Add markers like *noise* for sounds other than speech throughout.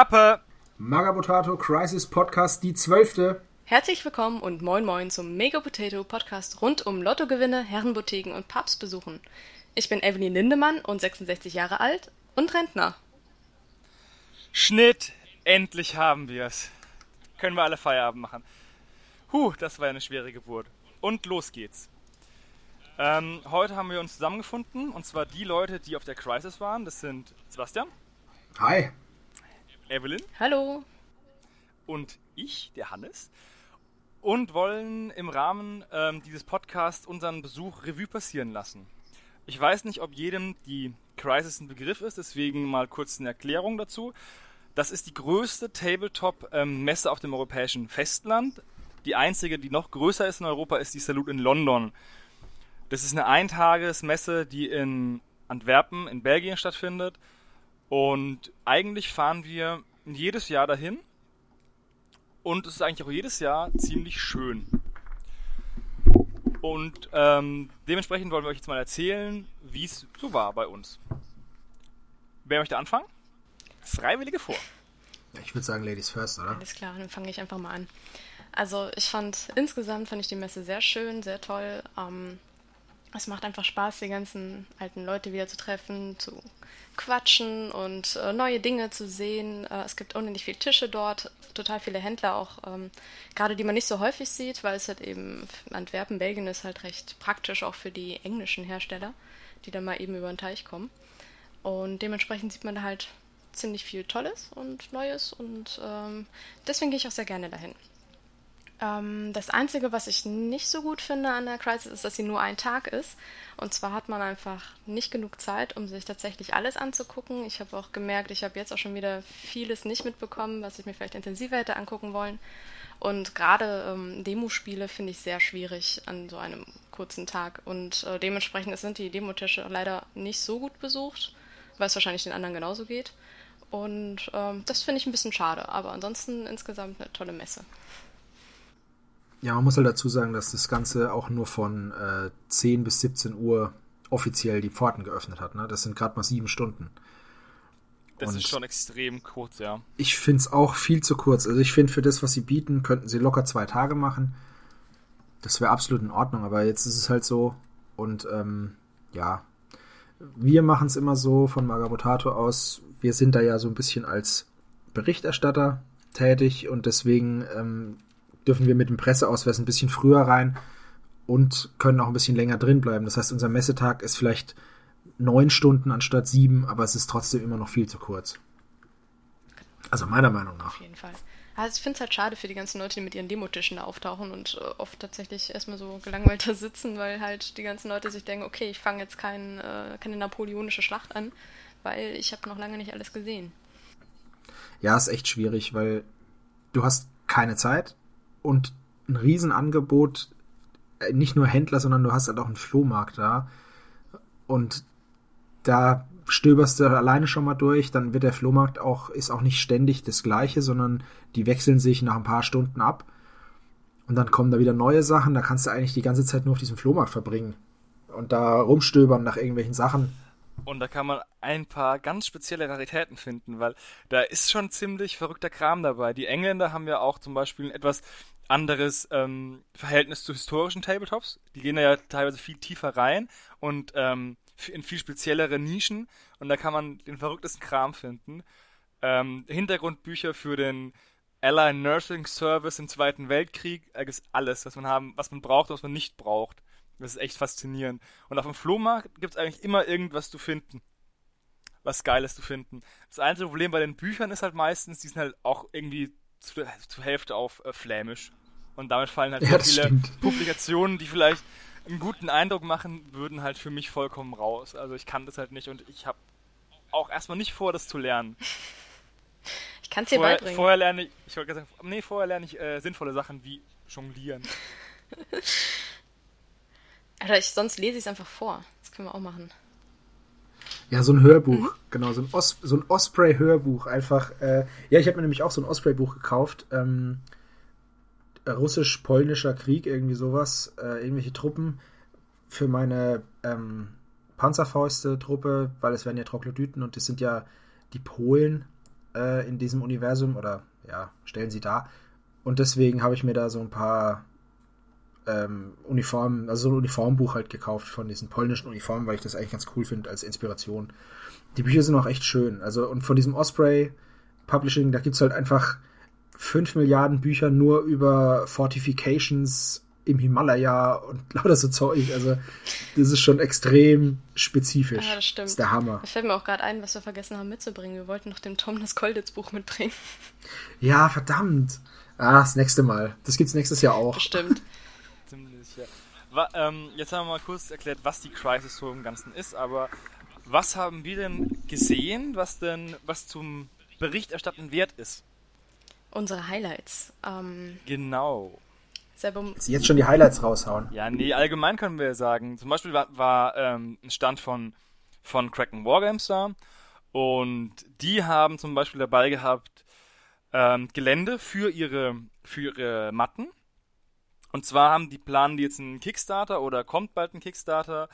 Klappe! Magabotato Crisis Podcast, die zwölfte. Herzlich willkommen und moin moin zum Mega Potato Podcast rund um Lottogewinne, Herrenboutiquen und Papstbesuchen. Ich bin Evelyn Lindemann und 66 Jahre alt und Rentner. Schnitt! Endlich haben wir es. Können wir alle Feierabend machen. Huh, das war eine schwere Geburt. Und los geht's. Ähm, heute haben wir uns zusammengefunden, und zwar die Leute, die auf der Crisis waren. Das sind Sebastian. Hi. Evelyn. Hallo. Und ich, der Hannes. Und wollen im Rahmen ähm, dieses Podcasts unseren Besuch Revue passieren lassen. Ich weiß nicht, ob jedem die Crisis ein Begriff ist, deswegen mal kurz eine Erklärung dazu. Das ist die größte Tabletop-Messe ähm, auf dem europäischen Festland. Die einzige, die noch größer ist in Europa, ist die Salute in London. Das ist eine Eintagesmesse, die in Antwerpen in Belgien stattfindet. Und eigentlich fahren wir jedes Jahr dahin. Und es ist eigentlich auch jedes Jahr ziemlich schön. Und ähm, dementsprechend wollen wir euch jetzt mal erzählen, wie es so war bei uns. Wer möchte anfangen? Freiwillige vor. Ja, ich würde sagen Ladies first, oder? Alles klar, dann fange ich einfach mal an. Also ich fand insgesamt fand ich die Messe sehr schön, sehr toll. Ähm, es macht einfach Spaß, die ganzen alten Leute wieder zu treffen, zu quatschen und äh, neue Dinge zu sehen. Äh, es gibt unendlich viele Tische dort, total viele Händler auch, ähm, gerade die man nicht so häufig sieht, weil es halt eben Antwerpen, Belgien ist halt recht praktisch auch für die englischen Hersteller, die dann mal eben über den Teich kommen. Und dementsprechend sieht man da halt ziemlich viel Tolles und Neues und ähm, deswegen gehe ich auch sehr gerne dahin. Ähm, das Einzige, was ich nicht so gut finde an der Crisis, ist, dass sie nur ein Tag ist. Und zwar hat man einfach nicht genug Zeit, um sich tatsächlich alles anzugucken. Ich habe auch gemerkt, ich habe jetzt auch schon wieder vieles nicht mitbekommen, was ich mir vielleicht intensiver hätte angucken wollen. Und gerade ähm, Demospiele finde ich sehr schwierig an so einem kurzen Tag. Und äh, dementsprechend sind die Demotische leider nicht so gut besucht, weil es wahrscheinlich den anderen genauso geht. Und ähm, das finde ich ein bisschen schade. Aber ansonsten insgesamt eine tolle Messe. Ja, man muss halt dazu sagen, dass das Ganze auch nur von äh, 10 bis 17 Uhr offiziell die Pforten geöffnet hat. Ne? Das sind gerade mal sieben Stunden. Das Und ist schon extrem kurz, ja. Ich finde es auch viel zu kurz. Also ich finde, für das, was sie bieten, könnten sie locker zwei Tage machen. Das wäre absolut in Ordnung, aber jetzt ist es halt so. Und ähm, ja, wir machen es immer so von Magabotato aus. Wir sind da ja so ein bisschen als Berichterstatter tätig und deswegen ähm, dürfen wir mit dem Presseausweis ein bisschen früher rein und können auch ein bisschen länger drin bleiben. Das heißt, unser Messetag ist vielleicht neun Stunden anstatt sieben, aber es ist trotzdem immer noch viel zu kurz. Also meiner Meinung nach. Auf jeden Fall. Also ich finde es halt schade für die ganzen Leute, die mit ihren Demotischen da auftauchen und äh, oft tatsächlich erstmal so gelangweilt da sitzen, weil halt die ganzen Leute sich denken, okay, ich fange jetzt kein, äh, keine napoleonische Schlacht an, weil ich habe noch lange nicht alles gesehen. Ja, ist echt schwierig, weil du hast keine Zeit, und ein Riesenangebot, äh, nicht nur Händler, sondern du hast halt auch einen Flohmarkt da. Und da stöberst du alleine schon mal durch, dann wird der Flohmarkt auch, ist auch nicht ständig das gleiche, sondern die wechseln sich nach ein paar Stunden ab. Und dann kommen da wieder neue Sachen, da kannst du eigentlich die ganze Zeit nur auf diesem Flohmarkt verbringen. Und da rumstöbern nach irgendwelchen Sachen. Und da kann man ein paar ganz spezielle Raritäten finden, weil da ist schon ziemlich verrückter Kram dabei. Die Engländer haben ja auch zum Beispiel ein etwas anderes ähm, Verhältnis zu historischen Tabletops. Die gehen da ja teilweise viel tiefer rein und ähm, in viel speziellere Nischen. Und da kann man den verrücktesten Kram finden. Ähm, Hintergrundbücher für den Allied Nursing Service im Zweiten Weltkrieg. Da gibt alles, was man haben, was man braucht was man nicht braucht. Das ist echt faszinierend. Und auf dem Flohmarkt gibt es eigentlich immer irgendwas zu finden. Was Geiles zu finden. Das einzige Problem bei den Büchern ist halt meistens, die sind halt auch irgendwie zur, zur Hälfte auf äh, Flämisch. Und damit fallen halt ja, viele stimmt. *laughs* Publikationen, die vielleicht einen guten Eindruck machen würden, halt für mich vollkommen raus. Also ich kann das halt nicht und ich habe auch erstmal nicht vor, das zu lernen. Ich kann es dir beibringen. Vorher lerne ich, ich wollte sagen, nee, vorher lerne ich äh, sinnvolle Sachen wie Jonglieren. *laughs* Oder ich, sonst lese ich es einfach vor. Das können wir auch machen. Ja, so ein Hörbuch, mhm. genau, so ein, Os so ein Osprey-Hörbuch einfach. Äh, ja, ich habe mir nämlich auch so ein Osprey-Buch gekauft. Ähm, russisch-polnischer Krieg, irgendwie sowas, äh, irgendwelche Truppen für meine ähm, Panzerfäuste-Truppe, weil es werden ja Troglodyten und das sind ja die Polen äh, in diesem Universum oder ja, stellen sie dar. Und deswegen habe ich mir da so ein paar ähm, Uniformen, also so ein Uniformbuch halt gekauft von diesen polnischen Uniformen, weil ich das eigentlich ganz cool finde als Inspiration. Die Bücher sind auch echt schön. Also, und von diesem Osprey Publishing, da gibt es halt einfach 5 Milliarden Bücher nur über Fortifications im Himalaya und *laughs* lauter so Zeug. Also, das ist schon extrem spezifisch. Ja, das stimmt. Das ist der Hammer. Da fällt mir auch gerade ein, was wir vergessen haben mitzubringen. Wir wollten noch dem Tom das Kolditz-Buch mitbringen. Ja, verdammt. Ah, das nächste Mal. Das gibt's nächstes Jahr auch. Stimmt. Ähm, jetzt haben wir mal kurz erklärt, was die Crisis so im Ganzen ist, aber was haben wir denn gesehen, was denn, was zum Berichterstatten wert ist? Unsere Highlights. Ähm, Genau. selber, Sie jetzt schon die Highlights raushauen. Ja, nee, allgemein können wir sagen. Zum Beispiel war, war ähm, ein Stand von, von Kraken Wargames da und die haben zum Beispiel dabei gehabt ähm, Gelände für ihre, für ihre Matten. Und zwar haben die planen die jetzt einen Kickstarter oder kommt bald ein Kickstarter,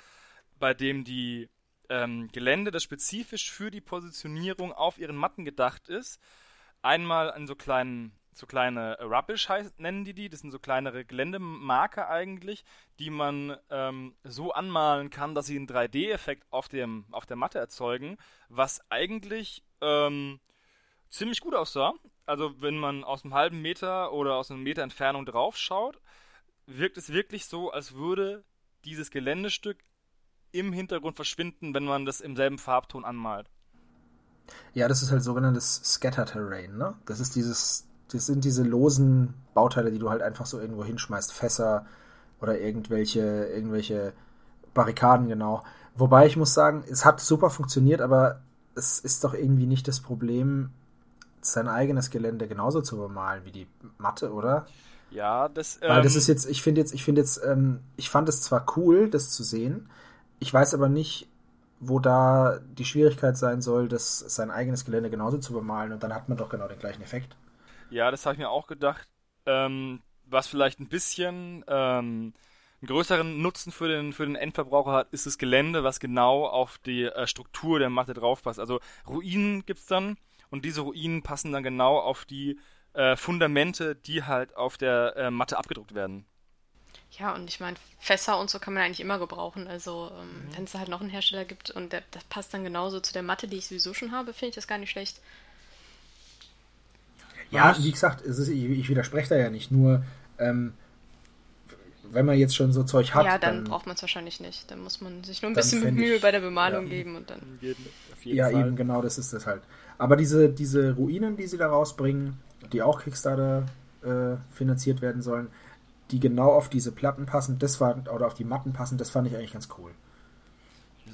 bei dem die ähm, Gelände, das spezifisch für die Positionierung auf ihren Matten gedacht ist, einmal in so kleinen, so kleine Rubbish heißt, nennen die die. Das sind so kleinere Geländemarker eigentlich, die man ähm, so anmalen kann, dass sie einen 3D-Effekt auf auf der Matte erzeugen, was eigentlich ähm, ziemlich gut aussah. Also wenn man aus einem halben Meter oder aus einem Meter Entfernung drauf schaut, wirkt es wirklich so, als würde dieses Geländestück im Hintergrund verschwinden, wenn man das im selben Farbton anmalt. Ja, das ist halt sogenanntes Scatter-Terrain, ne? Das ist dieses, das sind diese losen Bauteile, die du halt einfach so irgendwo hinschmeißt, Fässer oder irgendwelche, irgendwelche Barrikaden, genau. Wobei ich muss sagen, es hat super funktioniert, aber es ist doch irgendwie nicht das Problem, sein eigenes Gelände genauso zu bemalen wie die Matte, oder? Ja, das. Weil das ähm, ist jetzt, ich finde jetzt, ich finde jetzt, ähm, ich fand es zwar cool, das zu sehen, ich weiß aber nicht, wo da die Schwierigkeit sein soll, das sein eigenes Gelände genauso zu bemalen und dann hat man doch genau den gleichen Effekt. Ja, das habe ich mir auch gedacht. Ähm, was vielleicht ein bisschen ähm, einen größeren Nutzen für den, für den Endverbraucher hat, ist das Gelände, was genau auf die äh, Struktur der Matte draufpasst. Also Ruinen gibt's dann und diese Ruinen passen dann genau auf die äh, Fundamente, die halt auf der äh, Matte abgedruckt werden. ja, und ich meine, Fässer und so kann man eigentlich immer gebrauchen. Also, ähm, wenn es da halt noch einen Hersteller gibt und der, das passt dann genauso zu der Matte, die ich sowieso schon habe, finde ich das gar nicht schlecht. Ja, Was? wie gesagt, es ist, ich, ich widerspreche da ja nicht, nur ähm, wenn man jetzt schon so Zeug hat, ja, dann, dann braucht man es wahrscheinlich nicht. Dann muss man sich nur ein bisschen fänd Mühe ich- bei der Bemalung ja. geben und dann. Auf jeden ja Fall. eben genau, das ist das halt. Aber diese, diese Ruinen, die sie da rausbringen, die auch Kickstarter äh, finanziert werden sollen, die genau auf diese Platten passen, das war, oder auf die Matten passen, das fand ich eigentlich ganz cool.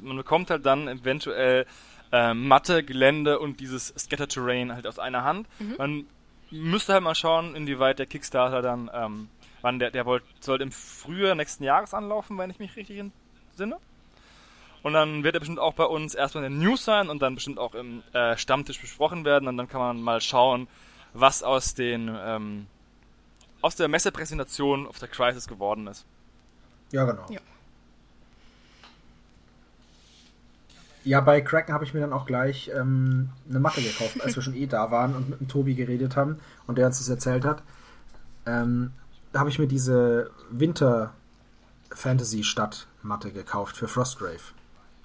Man bekommt halt dann eventuell ähm, Matte, Gelände und dieses Scatter Terrain halt aus einer Hand. Man müsste halt mal schauen, inwieweit der Kickstarter dann, ähm, wann der, der wollt, soll im Frühjahr nächsten Jahres anlaufen, wenn ich mich richtig entsinne. Und dann wird er bestimmt auch bei uns erstmal in den News sein und dann bestimmt auch im äh, Stammtisch besprochen werden und dann kann man mal schauen, was aus den ähm, aus der Messepräsentation auf der Crisis geworden ist. Ja, genau. Ja. Ja, bei Kraken habe ich mir dann auch gleich ähm, eine Matte gekauft, als wir schon eh da waren und mit dem Tobi geredet haben und der uns das erzählt hat. Ähm, da habe ich mir diese Winter Fantasy Stadt Matte gekauft für Frostgrave,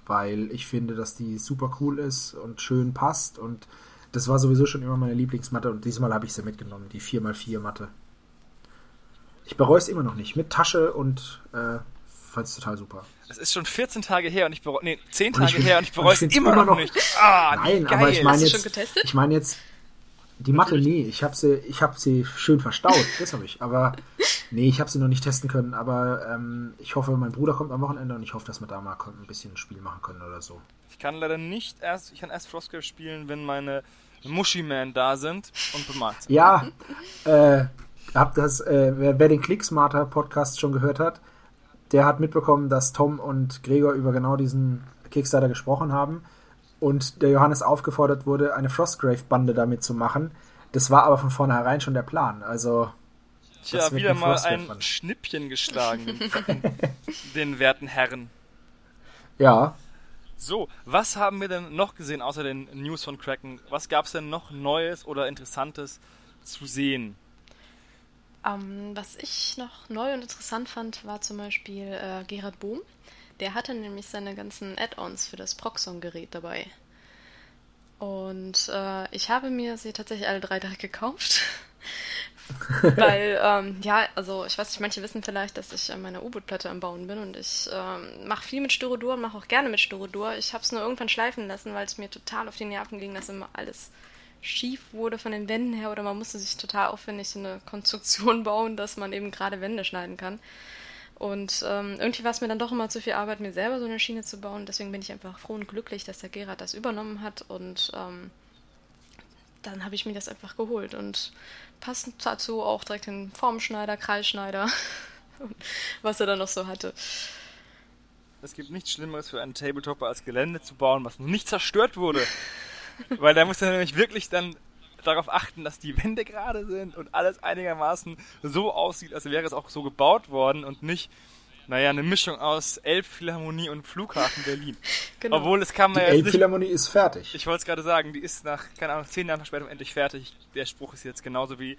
weil ich finde, dass die super cool ist und schön passt und das war sowieso schon immer meine Lieblingsmatte und diesmal habe ich sie mitgenommen, die 4x4 Matte. Ich bereue es immer noch nicht, mit Tasche und äh, fand es total super. Es ist schon 14 Tage her und ich bereue, nee, 10 Und ich Tage find- her und ich bereue es immer, noch noch- nicht. Ah, Nein, geil. aber ich meine jetzt, schon getestet? ich meine jetzt die Matte, nee, ich habe sie, ich habe sie schön verstaut, *laughs* das habe ich. Aber nee, ich habe sie noch nicht testen können. Aber ähm, ich hoffe, mein Bruder kommt am Wochenende und ich hoffe, dass wir da mal ein bisschen ein Spiel machen können oder so. Ich kann leider nicht erst, ich kann erst Frostgrave spielen, wenn meine Mushiman da sind und bemalt sind. Ja, äh, hab das, äh, wer, wer den Clicksmarter Podcast schon gehört hat, der hat mitbekommen, dass Tom und Gregor über genau diesen Kickstarter gesprochen haben und der Johannes aufgefordert wurde, eine Frostgrave-Bande damit zu machen. Das war aber von vornherein schon der Plan. Also, Tja, das wird wieder ein mal ein. Schnippchen geschlagen, den, *laughs* den werten Herren. ja, So, was haben wir denn noch gesehen außer den News von Kraken? Was gab es denn noch Neues oder Interessantes zu sehen? Ähm, was ich noch neu und interessant fand, war zum Beispiel äh, Gerhard Bohm. Der hatte nämlich seine ganzen Add-ons für das Proxon-Gerät dabei. Und äh, ich habe mir sie tatsächlich alle drei direkt gekauft. *laughs* Weil, ähm, ja, also ich weiß nicht, manche wissen vielleicht, dass ich an meiner U-Boot-Platte am Bauen bin und ich ähm, mache viel mit Styrodur und mache auch gerne mit Styrodur. Ich habe es nur irgendwann schleifen lassen, weil es mir total auf die Nerven ging, dass immer alles schief wurde von den Wänden her oder man musste sich total aufwendig so eine Konstruktion *laughs* bauen, dass man eben gerade Wände schneiden kann. Und ähm, irgendwie war es mir dann doch immer zu viel Arbeit, mir selber so eine Schiene zu bauen. Deswegen bin ich einfach froh und glücklich, dass der Gerard das übernommen hat. Und ähm, dann habe ich mir das einfach geholt. Und passend dazu auch direkt den Formschneider, Kreisschneider, *laughs* was er dann noch so hatte. Es gibt nichts Schlimmeres für einen Tabletopper als Gelände zu bauen, was noch nicht zerstört wurde. *laughs* Weil da muss er nämlich wirklich dann darauf achten, dass die Wände gerade sind und alles einigermaßen so aussieht, als wäre es auch so gebaut worden und nicht, naja, eine Mischung aus Elbphilharmonie und Flughafen Berlin. *laughs* genau. Obwohl es kann man die ja Elbphilharmonie ist fertig. Ich wollte es gerade sagen, die ist nach, keine Ahnung, zehn Jahren Verspätung endlich fertig. Der Spruch ist jetzt genauso wie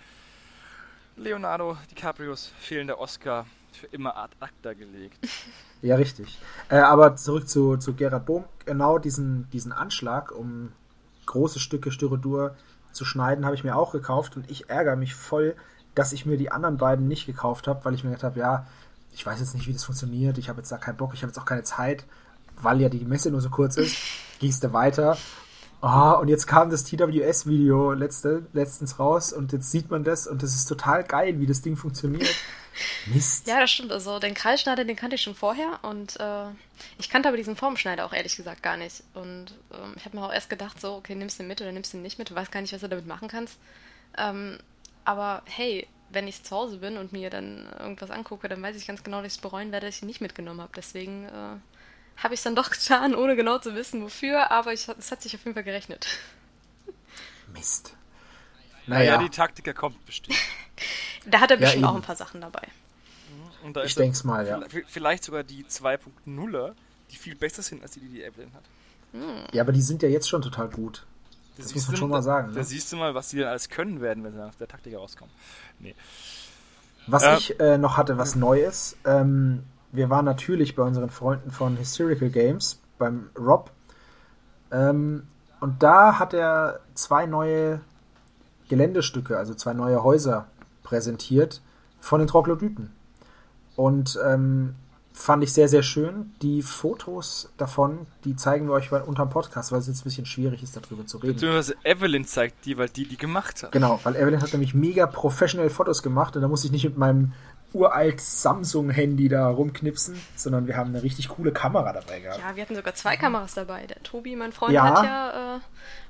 Leonardo DiCaprios fehlender Oscar für immer ad acta gelegt. *laughs* Ja, richtig. Äh, aber zurück zu, zu Gerhard Bohm. Genau diesen, diesen Anschlag, um große Stücke Styrodur zu schneiden, habe ich mir auch gekauft und ich ärgere mich voll, dass ich mir die anderen beiden nicht gekauft habe, weil ich mir gedacht habe, ja, ich weiß jetzt nicht, wie das funktioniert, ich habe jetzt da keinen Bock, ich habe jetzt auch keine Zeit, weil ja die Messe nur so kurz ist, *laughs* gingst du weiter. Oh, und jetzt kam das TWS-Video letzte, letztens raus und jetzt sieht man das und das ist total geil, wie das Ding funktioniert. Mist. Ja, das stimmt. Also den Kreisschneider, den kannte ich schon vorher und äh, ich kannte aber diesen Formschneider auch ehrlich gesagt gar nicht. Und ähm, ich habe mir auch erst gedacht, so, okay, nimmst du den mit oder nimmst du den nicht mit? Du weißt gar nicht, was du damit machen kannst. Ähm, aber hey, wenn ich zu Hause bin und mir dann irgendwas angucke, dann weiß ich ganz genau, dass ich es bereuen werde, dass ich ihn nicht mitgenommen habe. Deswegen äh, habe ich es dann doch *laughs* getan, ohne genau zu wissen, wofür. Aber es hat sich auf jeden Fall gerechnet. Mist. Naja, naja die Taktiker kommt bestimmt. Da hat er bestimmt ja, auch ein paar Sachen dabei. Mhm. ich denke es mal, ja. Vielleicht sogar die 2.0er, die viel besser sind als die, die die Evelyn hat. Mhm. Ja, aber die sind ja jetzt schon total gut. Das, das muss man schon mal sagen. Da, ne? siehst du mal, was die denn alles können werden, wenn sie aus der Taktik rauskommen. Nee. Was äh, ich äh, noch hatte, was Neues, ähm, wir waren natürlich bei unseren Freunden von Hysterical Games, beim Rob. Ähm, und da hat er zwei neue Geländestücke, also zwei neue Häuser präsentiert von den Troglodyten. Und ähm, fand ich sehr, sehr schön. Die Fotos davon, die zeigen wir euch unterm Podcast, weil es jetzt ein bisschen schwierig ist, darüber zu reden. Beziehungsweise Evelyn zeigt die, weil die die gemacht hat. Genau, weil Evelyn hat nämlich mega professionell Fotos gemacht und da muss ich nicht mit meinem uralt Samsung-Handy da rumknipsen, sondern wir haben eine richtig coole Kamera dabei gehabt. Ja, wir hatten sogar zwei Kameras dabei. Der Tobi, mein Freund, ja. hat ja äh,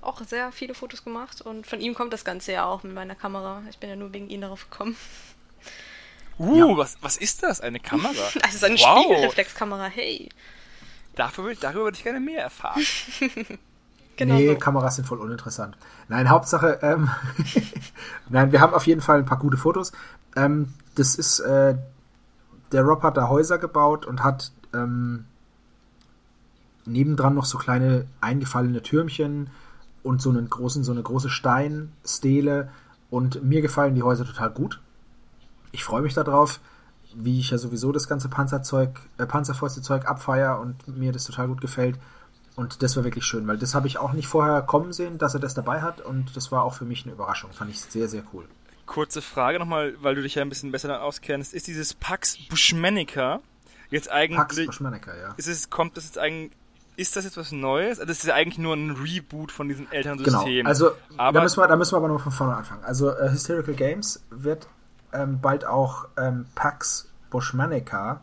auch sehr viele Fotos gemacht und von ihm kommt das Ganze ja auch mit meiner Kamera. Ich bin ja nur wegen ihm darauf gekommen. Uh, ja. was, was ist das? Eine Kamera? *laughs* Das ist eine wow. Spiegelreflexkamera, hey. Dafür, darüber würde ich gerne mehr erfahren. *laughs* genau nee, so. Kameras sind voll uninteressant. Nein, Hauptsache, ähm, *laughs* nein, wir haben auf jeden Fall ein paar gute Fotos. Ähm, das ist, äh, der Rob hat da Häuser gebaut und hat ähm, nebendran noch so kleine eingefallene Türmchen und so einen großen, so eine große Steinstele. Und mir gefallen die Häuser total gut. Ich freue mich darauf, wie ich ja sowieso das ganze Panzerzeug, äh, Panzerfäuste-Zeug abfeier und mir das total gut gefällt. Und das war wirklich schön, weil das habe ich auch nicht vorher kommen sehen, dass er das dabei hat. Und das war auch für mich eine Überraschung. Fand ich sehr, sehr cool. Kurze Frage nochmal, weil du dich ja ein bisschen besser auskennst. Ist dieses Pax Bushmanica jetzt eigentlich. Pax Bushmanica, ja. Ist es, kommt das jetzt eigentlich. Ist das jetzt was Neues? Also das ist ja eigentlich nur ein Reboot von diesem Elternsystem. Genau. Also aber da müssen wir, da müssen wir aber noch von vorne anfangen. Also äh, Hysterical Games wird ähm, bald auch ähm, Pax Bushmanica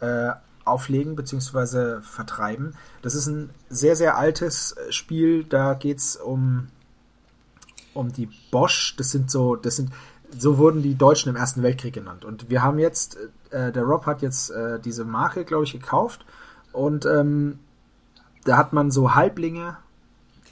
äh, auflegen bzw. vertreiben. Das ist ein sehr, sehr altes äh, Spiel. Da geht es um um die Bosch. Das sind so, das sind, so wurden die Deutschen im Ersten Weltkrieg genannt. Und wir haben jetzt, äh, der Rob hat jetzt äh, diese Marke, glaube ich, gekauft. Und ähm, da hat man so Halblinge,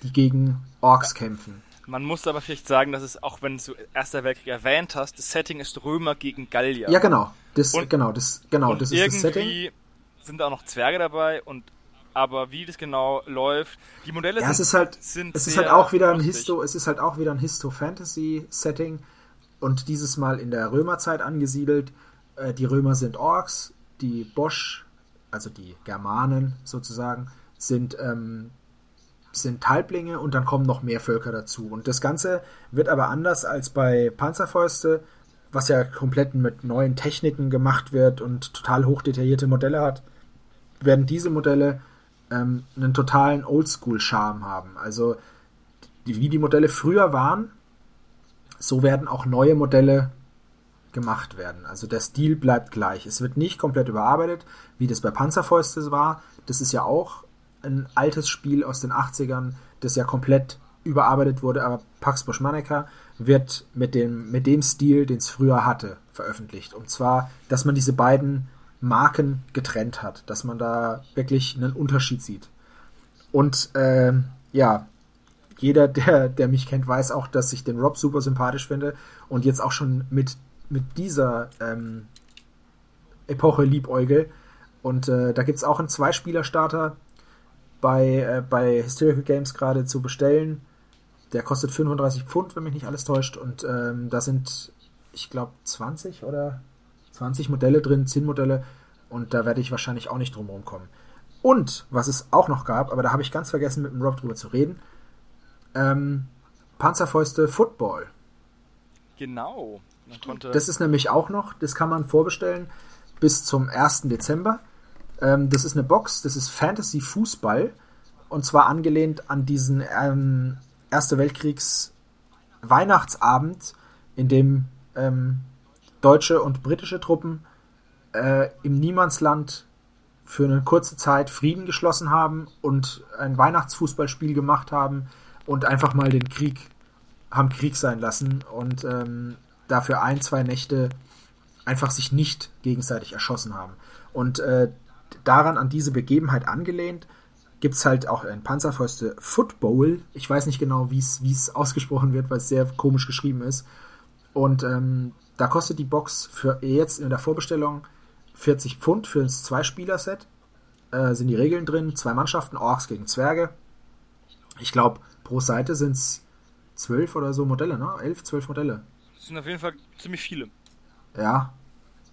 die gegen Orks kämpfen. Man muss aber vielleicht sagen, dass es, auch wenn du Erster Weltkrieg erwähnt hast, das Setting ist Römer gegen Gallier. Ja, genau. Das, und, genau, das, genau, das ist das Setting. sind da auch noch Zwerge dabei und aber wie das genau läuft, die Modelle ja, sind, es ist halt, sind es ist halt auch wieder ein. Histo, es ist halt auch wieder ein Histo-Fantasy-Setting und dieses Mal in der Römerzeit angesiedelt. Äh, die Römer sind Orks, die Bosch, also die Germanen sozusagen, sind ähm, sind Halblinge und dann kommen noch mehr Völker dazu. Und das Ganze wird aber anders als bei Panzerfäuste, was ja komplett mit neuen Techniken gemacht wird und total hochdetaillierte Modelle hat, werden diese Modelle ähm, einen totalen Oldschool-Charme haben. Also die, wie die Modelle früher waren, so werden auch neue Modelle gemacht werden. Also der Stil bleibt gleich. Es wird nicht komplett überarbeitet, wie das bei Panzerfäuste war. Das ist ja auch ein altes Spiel aus den 80ern, das ja komplett überarbeitet wurde, aber Pax Boschmaneka wird mit dem, mit dem Stil, den es früher hatte, veröffentlicht. Und zwar, dass man diese beiden Marken getrennt hat, dass man da wirklich einen Unterschied sieht. Und ähm, ja, jeder, der, der mich kennt, weiß auch, dass ich den Rob super sympathisch finde und jetzt auch schon mit, mit dieser ähm, Epoche liebäugel. Und äh, da gibt es auch einen Zweispieler-Starter bei, äh, bei Hysterical Games gerade zu bestellen. Der kostet 35 Pfund, wenn mich nicht alles täuscht. Und ähm, da sind, ich glaube, 20 oder 20 Modelle drin, 10 Modelle. Und da werde ich wahrscheinlich auch nicht drum kommen. Und was es auch noch gab, aber da habe ich ganz vergessen, mit dem Rob drüber zu reden, ähm, Panzerfäuste Football. Genau. Das ist nämlich auch noch, das kann man vorbestellen bis zum 1. Dezember. Ähm, das ist eine Box, das ist Fantasy Fußball und zwar angelehnt an diesen ähm, Erste Weltkriegs Weihnachtsabend, in dem ähm, deutsche und britische Truppen äh, im Niemandsland für eine kurze Zeit Frieden geschlossen haben und ein Weihnachtsfußballspiel gemacht haben und einfach mal den Krieg haben Krieg sein lassen und ähm, dafür ein, zwei Nächte einfach sich nicht gegenseitig erschossen haben. Und äh, daran, an diese Begebenheit angelehnt, gibt es halt auch ein Panzerfäuste Football. Ich weiß nicht genau, wie es ausgesprochen wird, weil es sehr komisch geschrieben ist. Und ähm, da kostet die Box für jetzt in der Vorbestellung 40 Pfund für ein Zwei-Spieler-Set. Äh, sind die Regeln drin, zwei Mannschaften, Orks gegen Zwerge. Ich glaube, pro Seite sind es zwölf oder so Modelle, ne? Elf, zwölf Modelle. Das sind auf jeden Fall ziemlich viele. Ja.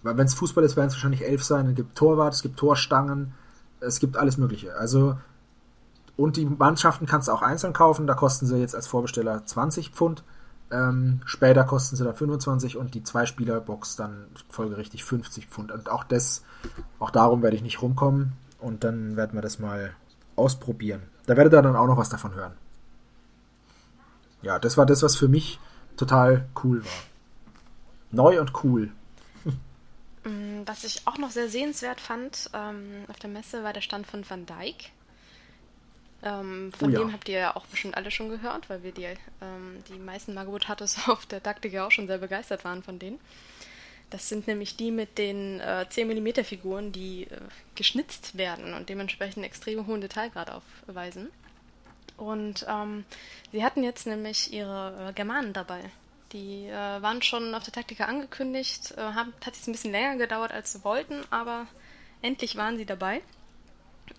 Weil wenn es Fußball ist, werden es wahrscheinlich elf sein. Es gibt Torwart, es gibt Torstangen, es gibt alles Mögliche. Also, und die Mannschaften kannst du auch einzeln kaufen. Da kosten sie jetzt als Vorbesteller 20 Pfund. Ähm, später kosten sie dann 25 und die Zwei-Spieler-Box dann folgerichtig 50 Pfund. Und auch das, auch darum werde ich nicht rumkommen. Und dann werden wir das mal ausprobieren. Da werdet ihr dann auch noch was davon hören. Ja, das war das, was für mich total cool war. Neu und cool. *laughs* Mm, Was ich auch noch sehr sehenswert fand ähm, auf der Messe war der Stand von Van Dyke. Ähm, von Oh ja. dem habt ihr ja auch bestimmt alle schon gehört, weil wir die, ähm, die meisten Margot Hattes *laughs* auf der Taktika auch schon sehr begeistert waren von denen. Das sind nämlich die mit den äh, 10mm Figuren, die äh, geschnitzt werden und dementsprechend extrem hohen Detailgrad aufweisen. Und ähm, sie hatten jetzt nämlich ihre äh, Germanen dabei. Die äh, waren schon auf der Taktika angekündigt, äh, haben, hat jetzt ein bisschen länger gedauert, als sie wollten, aber endlich waren sie dabei.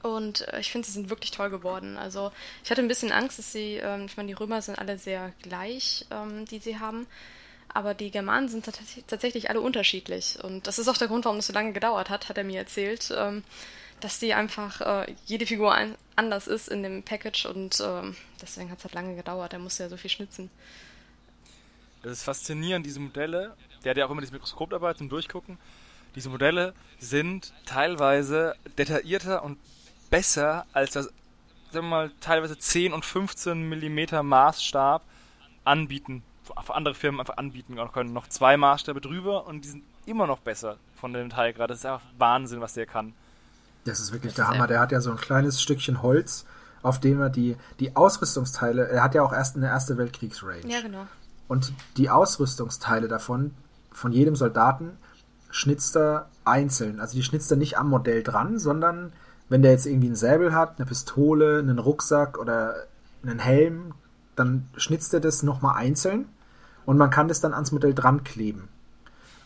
Und äh, ich finde, sie sind wirklich toll geworden. Also ich hatte ein bisschen Angst, dass sie, ähm, ich meine, die Römer sind alle sehr gleich, ähm, die sie haben. Aber die Germanen sind tats tatsächlich alle unterschiedlich. Und das ist auch der Grund, warum das so lange gedauert hat, hat er mir erzählt. Ähm, dass die einfach äh, jede Figur ein anders ist in dem Package und ähm, deswegen hat es halt lange gedauert. Er musste ja so viel schnitzen. Das ist faszinierend, diese Modelle. Der hat ja auch immer dieses Mikroskop dabei zum Durchgucken. Diese Modelle sind teilweise detaillierter und besser als das, sagen wir mal, teilweise 10 und 15 Millimeter Maßstab anbieten, für andere Firmen einfach anbieten können. Noch zwei Maßstäbe drüber und die sind immer noch besser von dem Detailgrad. Das ist einfach Wahnsinn, was der kann. Das ist wirklich Das der ist Hammer. Der hat ja so ein kleines Stückchen Holz, auf dem er die, die Ausrüstungsteile, er hat ja auch erst eine Erste Weltkriegsrange. Ja, genau. Und die Ausrüstungsteile davon, von jedem Soldaten, schnitzt er einzeln. Also die schnitzt er nicht am Modell dran, sondern wenn der jetzt irgendwie einen Säbel hat, eine Pistole, einen Rucksack oder einen Helm, dann schnitzt er das nochmal einzeln und man kann das dann ans Modell dran kleben.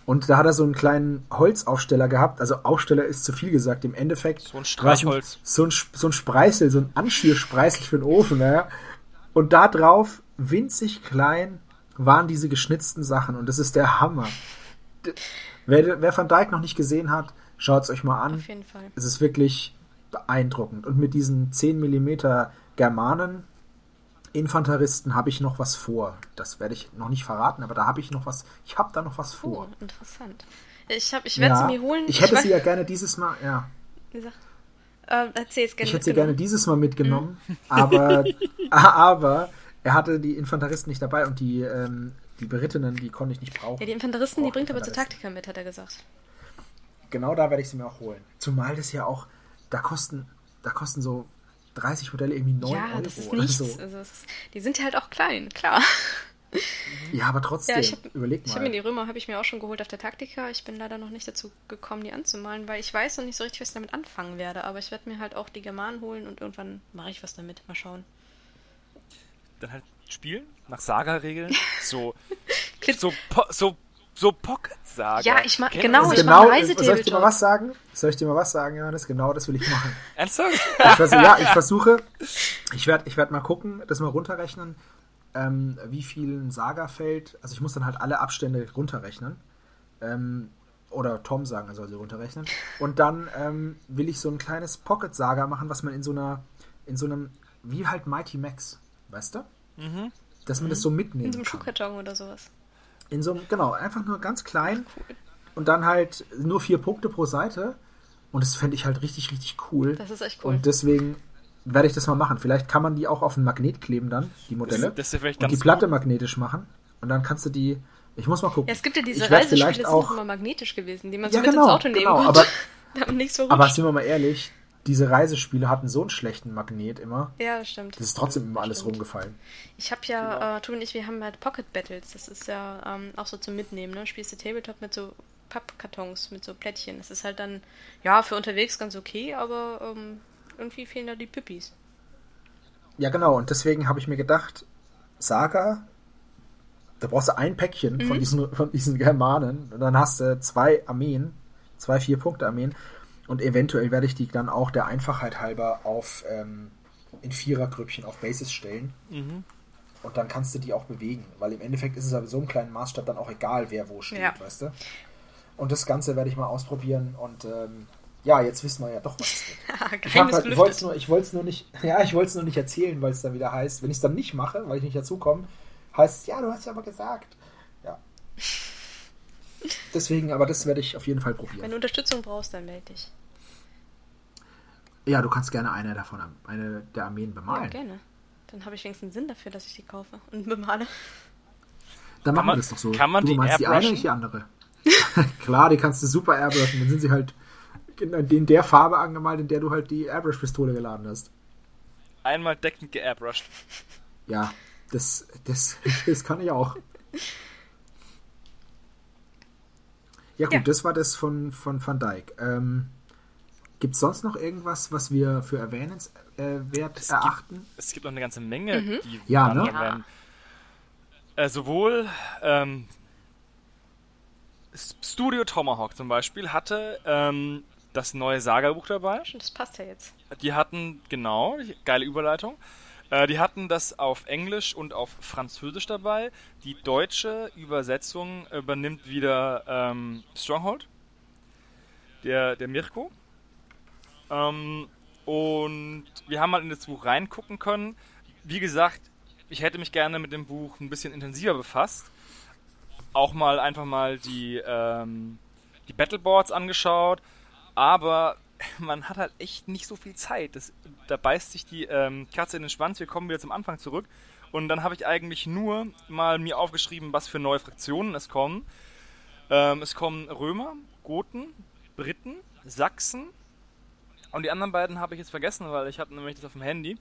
Und da hat er so einen kleinen Holzaufsteller gehabt. Also Aufsteller ist zu viel gesagt. Im Endeffekt. So ein Streichholz. So ein, so ein Spreißel, so ein Anschürspreißel für den Ofen. Ja. Und da drauf, winzig klein, waren diese geschnitzten Sachen. Und das ist der Hammer. Wer, wer Van Dijk noch nicht gesehen hat, schaut es euch mal an. Auf jeden Fall. Es ist wirklich beeindruckend. Und mit diesen 10 mm Germanen Infanteristen habe ich noch was vor. Das werde ich noch nicht verraten, aber da habe ich noch was. Ich habe da noch was vor. Oh, interessant. Ich, hab, ich werde Ja, sie mir holen. Ich hätte weiß- sie ja gerne dieses Mal, ja. Wie gesagt, äh, erzähl's gerne. Ich hätte sie mitgenommen. gerne dieses Mal mitgenommen, *laughs* aber, *laughs* aber er hatte die Infanteristen nicht dabei und die, ähm, die Berittenen, die konnte ich nicht brauchen. Ja, die Infanteristen, die Oh, bringt er aber zur. Taktiker mit, hat er gesagt. Genau da werde ich sie mir auch holen. Zumal das ja auch, da kosten, da kosten so 30 Modelle irgendwie 9 ja, Euro. das ist nichts. so. Also, ist, die sind ja halt auch klein, klar. Ja, aber trotzdem, Ja, ich hab- überleg Ich mal. habe mir die Römer habe ich mir auch schon geholt auf der Taktika. Ich bin leider noch nicht dazu gekommen, die anzumalen, weil ich weiß noch nicht so richtig, was ich damit anfangen werde. Aber ich werde mir halt auch die Germanen holen und irgendwann mache ich was damit. Mal schauen. Dann halt spielen, nach Saga-Regeln. So, *laughs* so, po so, so Pocket-Saga. Ja, ich mag- Kennt genau, ich das? mach einen soll ich dir mal was sagen? Soll ich dir mal was sagen, Johannes? Genau das will ich machen. Ernsthaft? Ich versuche, ja, ich *laughs* versuche, ich werde ich werd mal gucken, das mal runterrechnen, ähm, wie viel ein Saga fällt. Also ich muss dann halt alle Abstände runterrechnen. Ähm, oder Tom sagen, er soll sie runterrechnen. Und dann ähm, will ich so ein kleines Pocket-Saga machen, was man in so einer, in so einem, wie halt Mighty Max, weißt du? Mhm. Dass man das so mitnehmen In so einem kann. Schuhkarton oder sowas. In so einem, genau, einfach nur ganz klein und dann halt nur vier Punkte pro Seite. Und das fände ich halt richtig, richtig cool. Das ist echt cool. Und deswegen werde ich das mal machen. Vielleicht kann man die auch auf ein Magnet kleben dann, die Modelle. Das- das und die Platte gut. magnetisch machen. Und dann kannst du die. Ich muss mal gucken. Ja, es gibt ja diese Reisespiele, die sind auch. doch immer magnetisch gewesen, die man Ja, so mit genau, ins Auto nehmen genau, konnte. aber- *laughs* Aber sind wir mal ehrlich, diese Reisespiele hatten so einen schlechten Magnet immer. Ja, das stimmt. Das ist trotzdem immer alles Stimmt. rumgefallen. Ich habe ja, Genau. äh, tu und ich, wir haben halt Pocket Battles. Das ist ja ähm, auch so zum Mitnehmen, ne? Spielst du Tabletop mit so Pappkartons, mit so Plättchen. Das ist halt dann, ja, für unterwegs ganz okay, aber ähm, irgendwie fehlen da die Pippis. Ja, genau. Und deswegen habe ich mir gedacht, Saga, da brauchst du ein Päckchen Mhm. von, diesen, von diesen Germanen. Und dann hast du zwei Armeen, zwei Vier-Punkte-Armeen. Und eventuell werde ich die dann auch der Einfachheit halber auf ähm, in Vierergrüppchen auf Bases stellen. Mhm. Und dann kannst du die auch bewegen. Weil im Endeffekt ist es aber so einem kleinen Maßstab dann auch egal, wer wo steht, Ja. weißt du? Und das Ganze werde ich mal ausprobieren. Und ähm, ja, jetzt wissen wir ja doch, was es wird. *laughs* Ich, halt, ich wollte es nur, ich nur nicht, *laughs* ja, ich wollte es nur nicht erzählen, weil es dann wieder heißt, wenn ich es dann nicht mache, weil ich nicht dazu komme, heißt es, ja, du hast ja aber gesagt. Ja. *laughs* Deswegen, aber das werde ich auf jeden Fall Wenn probieren. du Unterstützung brauchst, dann melde dich. Ja, du kannst gerne eine davon, eine der Armeen Ja, bemalen. gerne. Dann habe ich wenigstens einen Sinn dafür, dass ich die kaufe und bemale. dann machen man- wir das doch so. kann man du die meinst die eine, nicht die andere. *laughs* Klar, die kannst du super airbrushen. Dann sind sie halt in, in der Farbe angemalt, in der du halt die Airbrush-Pistole geladen hast. Einmal deckend geairbrushed. Ja, das, das, *laughs* das kann ich auch. Ja gut, Ja. das war das von, von Van Dijk. Ähm, Gibt es sonst noch irgendwas, was wir für erwähnenswert Es gibt- erachten? Es gibt noch eine ganze Menge, Mhm. die Ja, ne? Ja. werden. Äh, sowohl ähm, Studio Tomahawk zum Beispiel hatte ähm, das neue Saga-Buch dabei. Das passt ja jetzt. Die hatten, genau, geile Überleitung. Äh, die hatten das auf Englisch und auf Französisch dabei. Die deutsche Übersetzung übernimmt wieder ähm, Stronghold. Der, der Mirko. Ähm, und wir haben mal in das Buch reingucken können. Wie gesagt, ich hätte mich gerne mit dem Buch ein bisschen intensiver befasst. Auch mal einfach mal die, ähm, die Battleboards angeschaut. Aber *laughs* man hat halt echt nicht so viel Zeit. Das, da beißt sich die ähm, Katze in den Schwanz. Wir kommen wieder zum Anfang zurück. Und dann habe ich eigentlich nur mal mir aufgeschrieben, was für neue Fraktionen es kommen. Ähm, es kommen Römer, Goten, Briten, Sachsen. Und die anderen beiden habe ich jetzt vergessen, weil ich habe nämlich das auf dem Handy.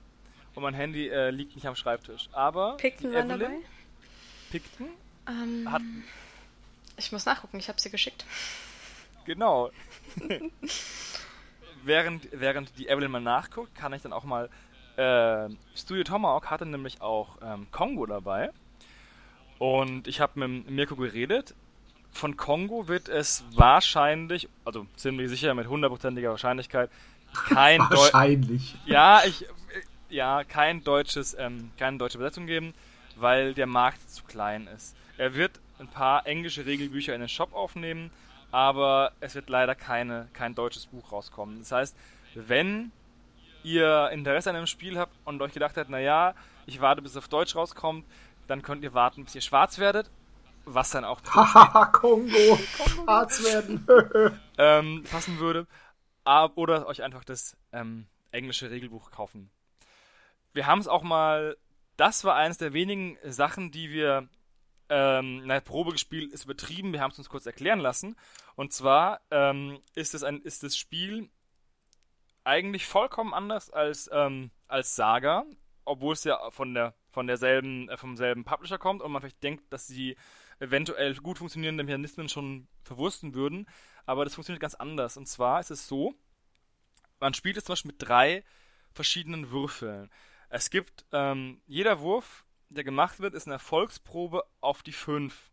Und mein Handy äh, liegt nicht am Schreibtisch. Aber Pikten die waren Evelyn, dabei. Pikten, Ähm, hat, ich muss nachgucken, ich habe sie geschickt. Genau. *laughs* während, während die Evelyn mal nachguckt, kann ich dann auch mal. Äh, Studio Tomahawk hatte nämlich auch ähm, Kongo dabei. Und ich habe mit Mirko geredet. von Kongo wird es wahrscheinlich, also ziemlich sicher mit hundertprozentiger Wahrscheinlichkeit, kein Wahrscheinlich. Deu ja, ich, ja, kein deutsches, ähm, keine deutsche Besetzung geben, weil der Markt zu klein ist. Er wird ein paar englische Regelbücher in den Shop aufnehmen, aber es wird leider keine, kein deutsches Buch rauskommen. Das heißt, wenn ihr Interesse an einem Spiel habt und euch gedacht habt, naja, ich warte bis es auf Deutsch rauskommt, dann könnt ihr warten, bis ihr schwarz werdet, was dann auch Haha, *laughs* Kongo, schwarz werden *laughs* ähm, passen würde. Oder euch einfach das ähm, englische Regelbuch kaufen. Wir haben es auch mal, das war eines der wenigen Sachen, die wir ähm, na, Probe gespielt ist übertrieben, wir haben es uns kurz erklären lassen. Und zwar ähm, ist, es ein, ist das Spiel eigentlich vollkommen anders als, ähm, als Saga, obwohl es ja von der von derselben, äh, vom selben Publisher kommt und man vielleicht denkt, dass sie eventuell gut funktionierende Mechanismen schon verwursten würden, aber das funktioniert ganz anders. Und zwar ist es so, man spielt es zum Beispiel mit drei verschiedenen Würfeln. Es gibt, ähm, jeder Wurf, der gemacht wird, ist eine Erfolgsprobe auf die 5.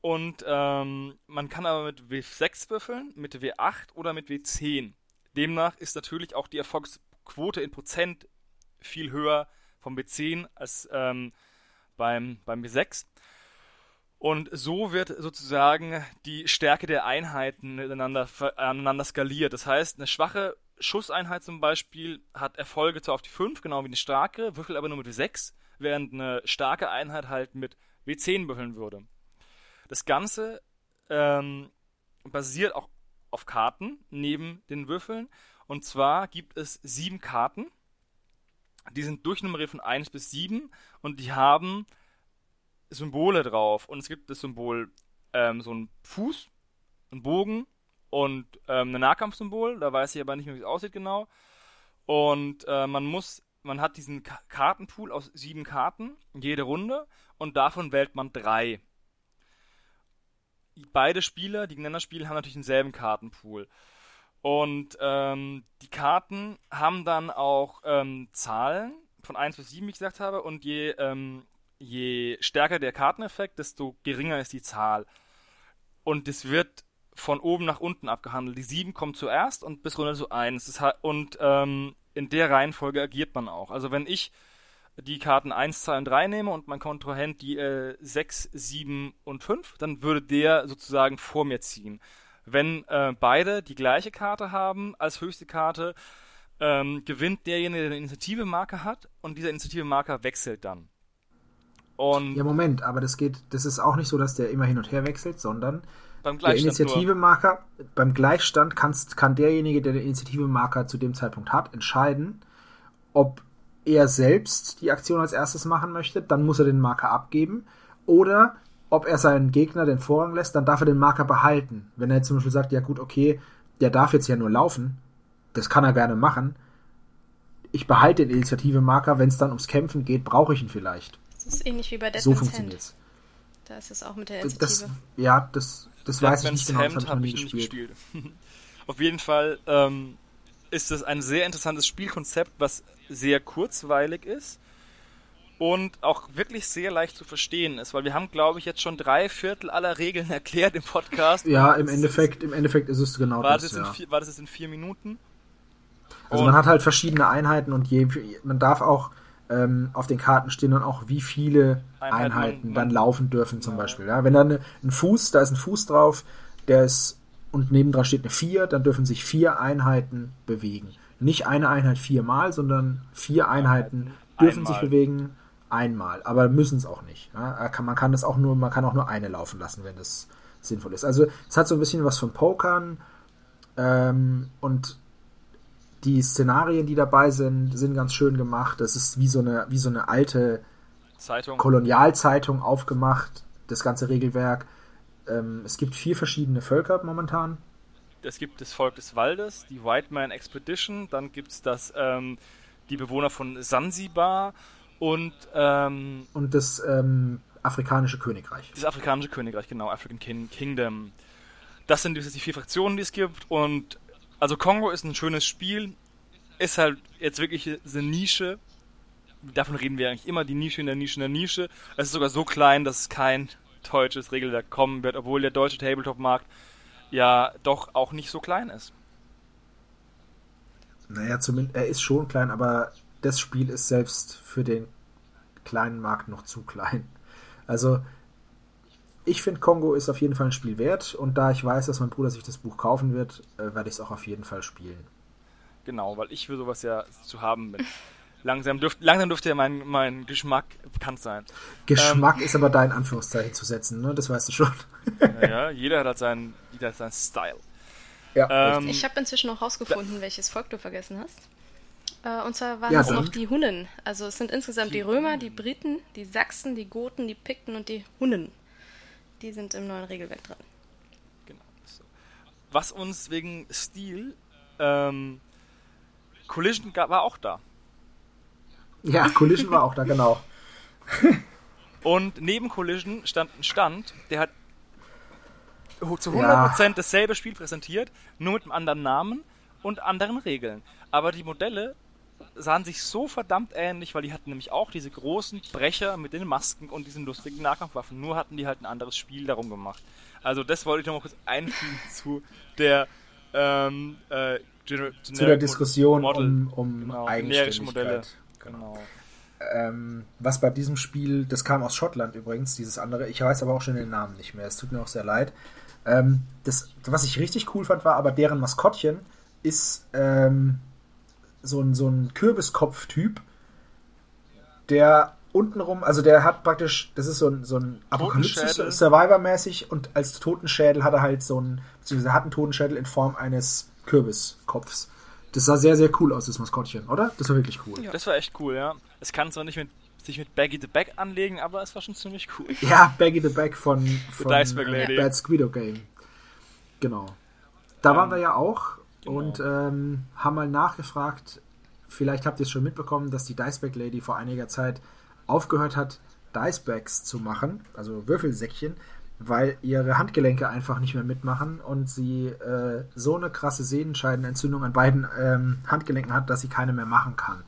Und ähm, man kann aber mit W6 würfeln, mit W8 oder mit W10. Demnach ist natürlich auch die Erfolgsquote in Prozent viel höher vom W10 als ähm, beim, beim W6. Und so wird sozusagen die Stärke der Einheiten miteinander, aneinander skaliert. Das heißt, eine schwache Schusseinheit zum Beispiel hat Erfolge zwar auf die 5, genau wie eine starke, würfelt aber nur mit W6, während eine starke Einheit halt mit W10 würfeln würde. Das Ganze ähm, basiert auch auf Karten neben den Würfeln. Und zwar gibt es sieben Karten. Die sind durchnummeriert von 1 bis 7 und die haben Symbole drauf. Und es gibt das Symbol ähm, so ein Fuß, ein Bogen und ähm, ein Nahkampfsymbol. Da weiß ich aber nicht mehr, wie es aussieht genau. Und äh, man muss, man hat diesen Ka Kartenpool aus sieben Karten, jede Runde, und davon wählt man drei. Beide Spieler, die gegeneinander spielen, haben natürlich denselben Kartenpool. Und ähm, die Karten haben dann auch ähm, Zahlen von 1 bis 7, wie ich gesagt habe, und je, ähm, je stärker der Karteneffekt, desto geringer ist die Zahl. Und das wird von oben nach unten abgehandelt. Die 7 kommt zuerst und bis runter zu 1. und ähm, in der Reihenfolge agiert man auch. Also wenn ich die Karten 1, 2 und 3 nehme und mein Kontrahent die äh, 6, 7 und 5, dann würde der sozusagen vor mir ziehen. Wenn äh, beide die gleiche Karte haben als höchste Karte, ähm, gewinnt derjenige, der eine Initiative-Marke hat und dieser Initiative-Marker wechselt dann. Und ja, Moment, aber das geht, das ist auch nicht so, dass der immer hin und her wechselt, sondern beim der Initiative-Marker, beim Gleichstand kannst, kann derjenige, der den Initiative-Marker zu dem Zeitpunkt hat, entscheiden, ob er selbst die Aktion als erstes machen möchte, dann muss er den Marker abgeben. Oder ob er seinen Gegner den Vorrang lässt, dann darf er den Marker behalten. Wenn er jetzt zum Beispiel sagt, ja gut, okay, der darf jetzt ja nur laufen, das kann er gerne machen. Ich behalte den Initiative-Marker, wenn es dann ums Kämpfen geht, brauche ich ihn vielleicht. Das ist ähnlich wie bei Deadman's So funktioniert's. Da ist es auch mit der Initiative. Das, ja, das, das weiß ich nicht genau, das habe ich nicht gespielt. *laughs* Auf jeden Fall ähm, ist es ein sehr interessantes Spielkonzept, was sehr kurzweilig ist und auch wirklich sehr leicht zu verstehen ist, weil wir haben, glaube ich, jetzt schon drei Viertel aller Regeln *laughs* erklärt im Podcast. Ja, im Endeffekt, im Endeffekt ist es genau war das. das ja. vier, war das jetzt in vier Minuten? Also und man hat halt verschiedene Einheiten und je, man darf auch ähm, auf den Karten stehen und auch wie viele Einheiten, Einheiten dann laufen dürfen zum ja. Beispiel. Ja, wenn dann ein Fuß, da ist ein Fuß drauf, der ist und nebendran steht eine 4, dann dürfen sich vier Einheiten bewegen. Nicht eine Einheit viermal, sondern vier Einheiten dürfen einmal. sich bewegen einmal, aber müssen es auch nicht. Ja? Man kann das auch nur, man kann auch nur eine laufen lassen, wenn das sinnvoll ist. Also es hat so ein bisschen was von Pokern ähm, und die Szenarien, die dabei sind, sind ganz schön gemacht. Das ist wie so eine, wie so eine alte Zeitung. Kolonialzeitung aufgemacht, das ganze Regelwerk. Ähm, es gibt vier verschiedene Völker momentan. Es gibt das Volk des Waldes, die White Man Expedition, dann gibt es das, ähm, die Bewohner von Sansibar und, ähm, und das ähm, afrikanische Königreich. Das afrikanische Königreich, genau, African King Kingdom. Das sind die vier Fraktionen, die es gibt. Und also Kongo ist ein schönes Spiel, ist halt jetzt wirklich eine Nische. Davon reden wir eigentlich immer, die Nische in der Nische in der Nische. Es ist sogar so klein, dass kein deutsches Regelwerk kommen wird, obwohl der deutsche Tabletop-Markt ja doch auch nicht so klein ist. Naja, zumindest, er ist schon klein, aber das Spiel ist selbst für den kleinen Markt noch zu klein. Also, ich finde, Kongo ist auf jeden Fall ein Spiel wert und da ich weiß, dass mein Bruder sich das Buch kaufen wird, äh, werde ich es auch auf jeden Fall spielen. Genau, weil ich für sowas ja zu haben bin. Langsam, dürft, langsam dürfte ja mein, mein Geschmack bekannt sein. Geschmack ähm, ist aber da in Anführungszeichen zu setzen, ne? Das weißt du schon. ja, jeder hat halt seinen, jeder hat seinen Style. Ja, ähm, ich habe inzwischen noch rausgefunden, welches Volk du vergessen hast. Äh, und zwar waren ja, es noch die Hunnen. Also es sind insgesamt die, die Römer, die Briten, die Sachsen, die Goten, die Pikten und die Hunnen. Die sind im neuen Regelwerk drin. Genau. So. Was uns wegen Stil ähm, Collision war auch da. Ja, Collision war auch da, genau. *laughs* Und neben Collision stand ein Stand, der hat zu 100% ja. dasselbe Spiel präsentiert, nur mit einem anderen Namen und anderen Regeln. Aber die Modelle sahen sich so verdammt ähnlich, weil die hatten nämlich auch diese großen Brecher mit den Masken und diesen lustigen Nahkampfwaffen. Nur hatten die halt ein anderes Spiel darum gemacht. Also das wollte ich noch mal kurz einfügen *laughs* zu der ähm, äh, zu der Diskussion Model, um, um genau, Eigenständigkeit. Modelle. Genau. Ähm, was bei diesem Spiel, das kam aus Schottland übrigens, dieses andere, ich weiß aber auch schon den Namen nicht mehr, es tut mir auch sehr leid. Ähm, das, was ich richtig cool fand, war aber deren Maskottchen ist ähm, so ein, so ein Kürbiskopf-Typ, der untenrum, also der hat praktisch, das ist so ein, so ein Apokalypse-Survivor-mäßig und als Totenschädel hat er halt so ein, beziehungsweise hat einen Totenschädel in Form eines Kürbiskopfs. Das sah sehr, sehr cool aus, das Maskottchen, oder? Das war wirklich cool. Ja. Das war echt cool, ja. Es kann zwar nicht mit, sich mit Baggy the Bag anlegen, aber es war schon ziemlich cool. *laughs* Ja, Baggy the Bag von, von Bad Squido Game. Genau. Da um, waren wir ja auch genau. und ähm, haben mal nachgefragt, vielleicht habt ihr es schon mitbekommen, dass die Dicebag Lady vor einiger Zeit aufgehört hat, Dicebags zu machen, also Würfelsäckchen, weil ihre Handgelenke einfach nicht mehr mitmachen und sie äh, so eine krasse Sehnenscheidenentzündung an beiden ähm, Handgelenken hat, dass sie keine mehr machen kann.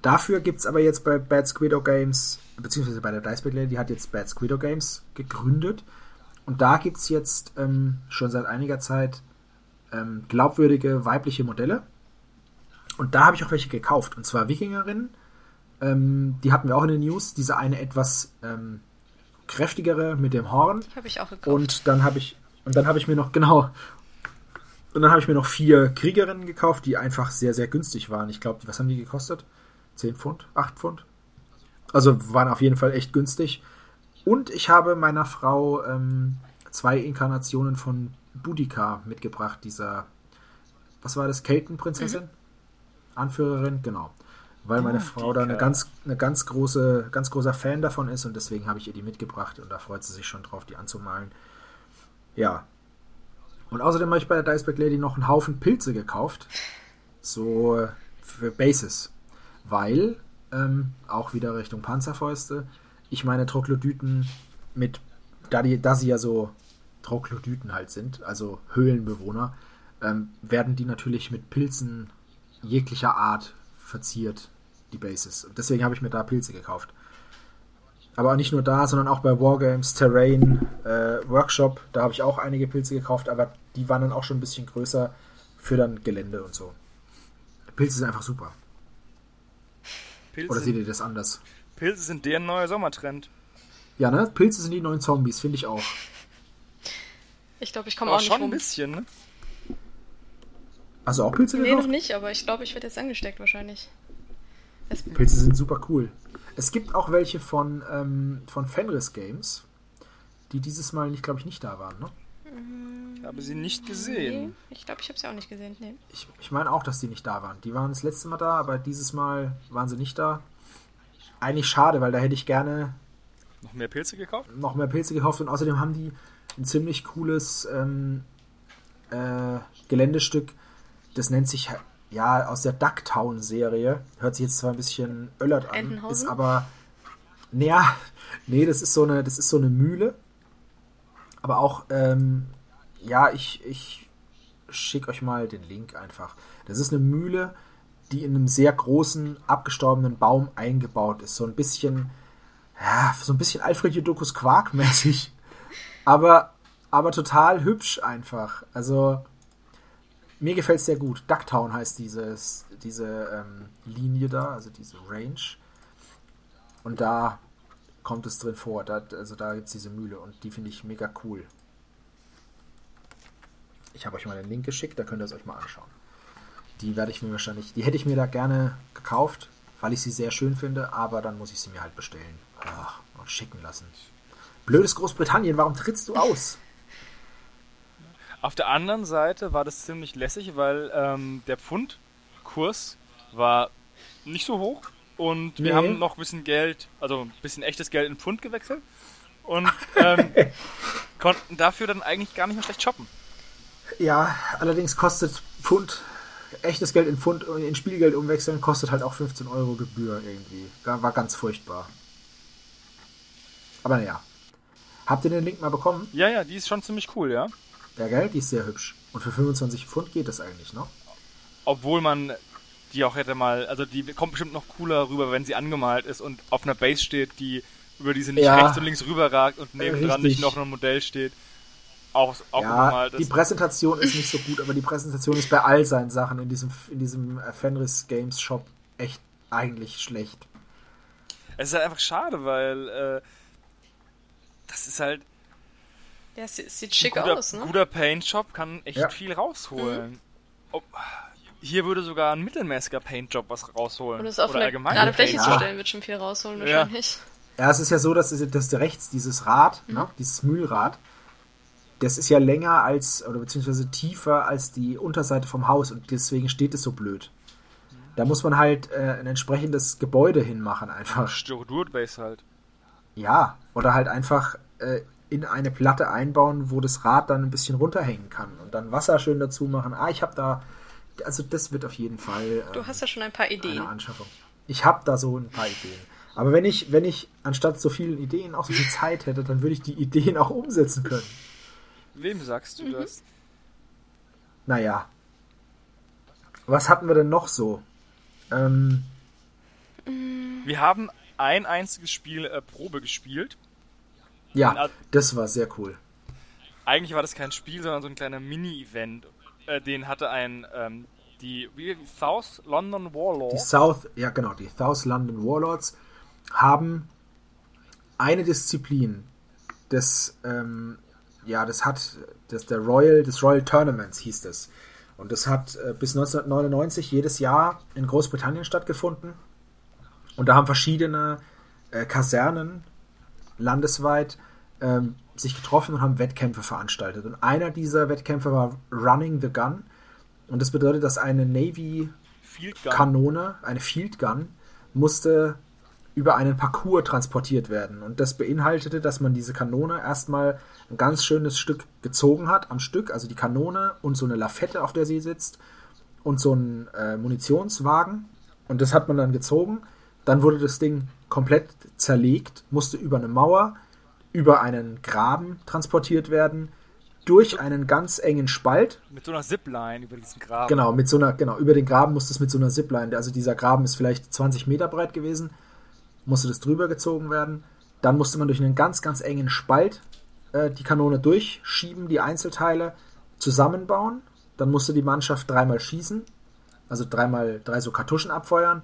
Dafür gibt es aber jetzt bei Bad Squido Games, beziehungsweise bei der Diceback Lady, die hat jetzt Bad Squido Games gegründet. Und da gibt es jetzt ähm, schon seit einiger Zeit ähm, glaubwürdige weibliche Modelle. Und da habe ich auch welche gekauft. Und zwar Wikingerinnen. Ähm, die hatten wir auch in den News. Diese eine etwas ähm, kräftigere mit dem Horn. Habe ich auch gekauft. Und dann habe ich und dann habe ich mir noch *laughs* genau und dann habe ich mir noch vier Kriegerinnen gekauft, die einfach sehr sehr günstig waren. Ich glaube, was haben die gekostet? 10 Pfund, 8 Pfund. Also waren auf jeden Fall echt günstig. Und ich habe meiner Frau ähm, zwei Inkarnationen von Boudica mitgebracht, dieser, was war das, Keltenprinzessin? Mhm. Anführerin, genau weil meine oh, Frau da eine ganz, eine ganz große, ganz großer Fan davon ist und deswegen habe ich ihr die mitgebracht und da freut sie sich schon drauf, die anzumalen. Ja. Und außerdem habe ich bei der Diceback Lady noch einen Haufen Pilze gekauft. So für Bases. Weil, ähm, auch wieder Richtung Panzerfäuste, ich meine Troglodyten mit, da, die, da sie ja so Troglodyten halt sind, also Höhlenbewohner, ähm, werden die natürlich mit Pilzen jeglicher Art verziert die Bases. Und deswegen habe ich mir da Pilze gekauft. Aber nicht nur da, sondern auch bei Wargames, Terrain, äh, Workshop, da habe ich auch einige Pilze gekauft, aber die waren dann auch schon ein bisschen größer für dann Gelände und so. Pilze sind einfach super. Pilze Oder seht ihr das anders? Pilze sind der neue Sommertrend. Ja, ne? Pilze sind die neuen Zombies, finde ich auch. Ich glaube, ich komme auch, auch nicht schon rum. ein bisschen, ne? Also auch Pilze Nee, noch nicht, aber ich glaube, ich werde jetzt angesteckt wahrscheinlich. Pilze sind super cool. Es gibt auch welche von, ähm, von Fenris Games, die dieses Mal, nicht, glaube ich, nicht da waren, ne? Ich habe sie nicht gesehen. Nee, ich glaube, ich habe sie auch nicht gesehen. Nee. Ich, ich meine auch, dass die nicht da waren. Die waren das letzte Mal da, aber dieses Mal waren sie nicht da. Eigentlich schade, weil da hätte ich gerne noch mehr Pilze gekauft. Noch mehr Pilze gekauft und außerdem haben die ein ziemlich cooles ähm, äh, Geländestück. Das nennt sich ja, aus der Ducktown-Serie. Hört sich jetzt zwar ein bisschen öllert an, ist aber. Naja, *laughs* nee, das ist so eine, das ist so eine Mühle. Aber auch, ähm, ja, ich, ich schicke euch mal den Link einfach. Das ist eine Mühle, die in einem sehr großen, abgestorbenen Baum eingebaut ist. So ein bisschen, ja, so ein bisschen Alfred Jodokus Quark mäßig. Aber, aber total hübsch einfach. Also, mir gefällt es sehr gut. Ducktown heißt dieses, diese ähm, Linie da, also diese Range. Und da kommt es drin vor. Da, also da gibt es diese Mühle und die finde ich mega cool. Ich habe euch mal den Link geschickt, da könnt ihr es euch mal anschauen. Die werde ich mir wahrscheinlich, die hätte ich mir da gerne gekauft, weil ich sie sehr schön finde, aber dann muss ich sie mir halt bestellen Ach, und schicken lassen. Blödes Großbritannien, warum trittst du aus? Auf der anderen Seite war das ziemlich lässig, weil ähm, der Pfundkurs war nicht so hoch und wir nee. haben noch ein bisschen Geld, also ein bisschen echtes Geld in Pfund gewechselt und ähm, *laughs* konnten dafür dann eigentlich gar nicht mehr schlecht shoppen. Ja, allerdings kostet Pfund, echtes Geld in Pfund in Spielgeld umwechseln, kostet halt auch 15 Euro Gebühr irgendwie. War ganz furchtbar. Aber naja. Habt ihr den Link mal bekommen? Ja, ja, die ist schon ziemlich cool, ja. Ja, gell? Die ist sehr hübsch. Und für 25 Pfund geht das eigentlich noch. Obwohl man die auch hätte mal, also die kommt bestimmt noch cooler rüber, wenn sie angemalt ist und auf einer Base steht, die über diese nicht ja, rechts und links rüber ragt und nebendran nicht noch ein Modell steht. Auch, auch ja, die Präsentation ist nicht so gut, aber die Präsentation ist bei all seinen Sachen in diesem, in diesem äh, Fenris Games Shop echt eigentlich schlecht. Es ist halt einfach schade, weil äh, das ist halt ja, es sieht schick guter, aus, ne? guter Paint-Shop kann echt ja. viel rausholen. Mhm. Ob, hier würde sogar ein mittelmäßiger Paint-Job was rausholen. Und es auf Oder eine gerade Fläche zu stellen, wird schon viel rausholen wahrscheinlich. Ja, es ist ja so, dass, dass rechts dieses Rad, mhm. ne, dieses Mühlrad, das ist ja länger als, oder beziehungsweise tiefer als die Unterseite vom Haus und deswegen steht es so blöd. Da muss man halt äh, ein entsprechendes Gebäude hinmachen einfach. Styrodurt-Base halt. Ja, oder halt einfach äh, in eine Platte einbauen, wo das Rad dann ein bisschen runterhängen kann und dann Wasser schön dazu machen. Ah, ich habe da, also das wird auf jeden Fall. Ähm, du hast ja schon ein paar Ideen. Eine Anschaffung. Ich habe da so ein paar Ideen. Aber wenn ich, wenn ich anstatt so vielen Ideen auch so viel Zeit hätte, dann würde ich die Ideen auch umsetzen können. Wem sagst du mhm. das? Naja. Was hatten wir denn noch so? Ähm, wir haben ein einziges Spiel äh, Probe gespielt. Ja, das war sehr cool. Eigentlich war das kein Spiel, sondern so ein kleiner Mini-Event. Äh, den hatte ein, ähm, die, South London Warlords. Die South, ja genau, die South London Warlords haben eine Disziplin des, ähm, ja, das hat, das der Royal, des Royal Tournaments hieß das. Und das hat äh, bis 1999 jedes Jahr in Großbritannien stattgefunden. Und da haben verschiedene äh, Kasernen landesweit ähm, sich getroffen und haben Wettkämpfe veranstaltet. Und einer dieser Wettkämpfe war Running the Gun. Und das bedeutet, dass eine Navy-Kanone, eine Field Gun, musste über einen Parcours transportiert werden. Und das beinhaltete, dass man diese Kanone erstmal ein ganz schönes Stück gezogen hat am Stück, also die Kanone und so eine Lafette, auf der sie sitzt, und so ein äh, Munitionswagen. Und das hat man dann gezogen. Dann wurde das Ding komplett zerlegt, musste über eine Mauer, über einen Graben transportiert werden, durch einen ganz engen Spalt. Mit so einer Zipline über diesen Graben. Genau, mit so einer, genau, über den Graben musste es mit so einer Zipline, also dieser Graben ist vielleicht 20 Meter breit gewesen, musste das drüber gezogen werden. Dann musste man durch einen ganz, ganz engen Spalt äh, die Kanone durchschieben, die Einzelteile zusammenbauen. Dann musste die Mannschaft dreimal schießen, also dreimal drei so Kartuschen abfeuern.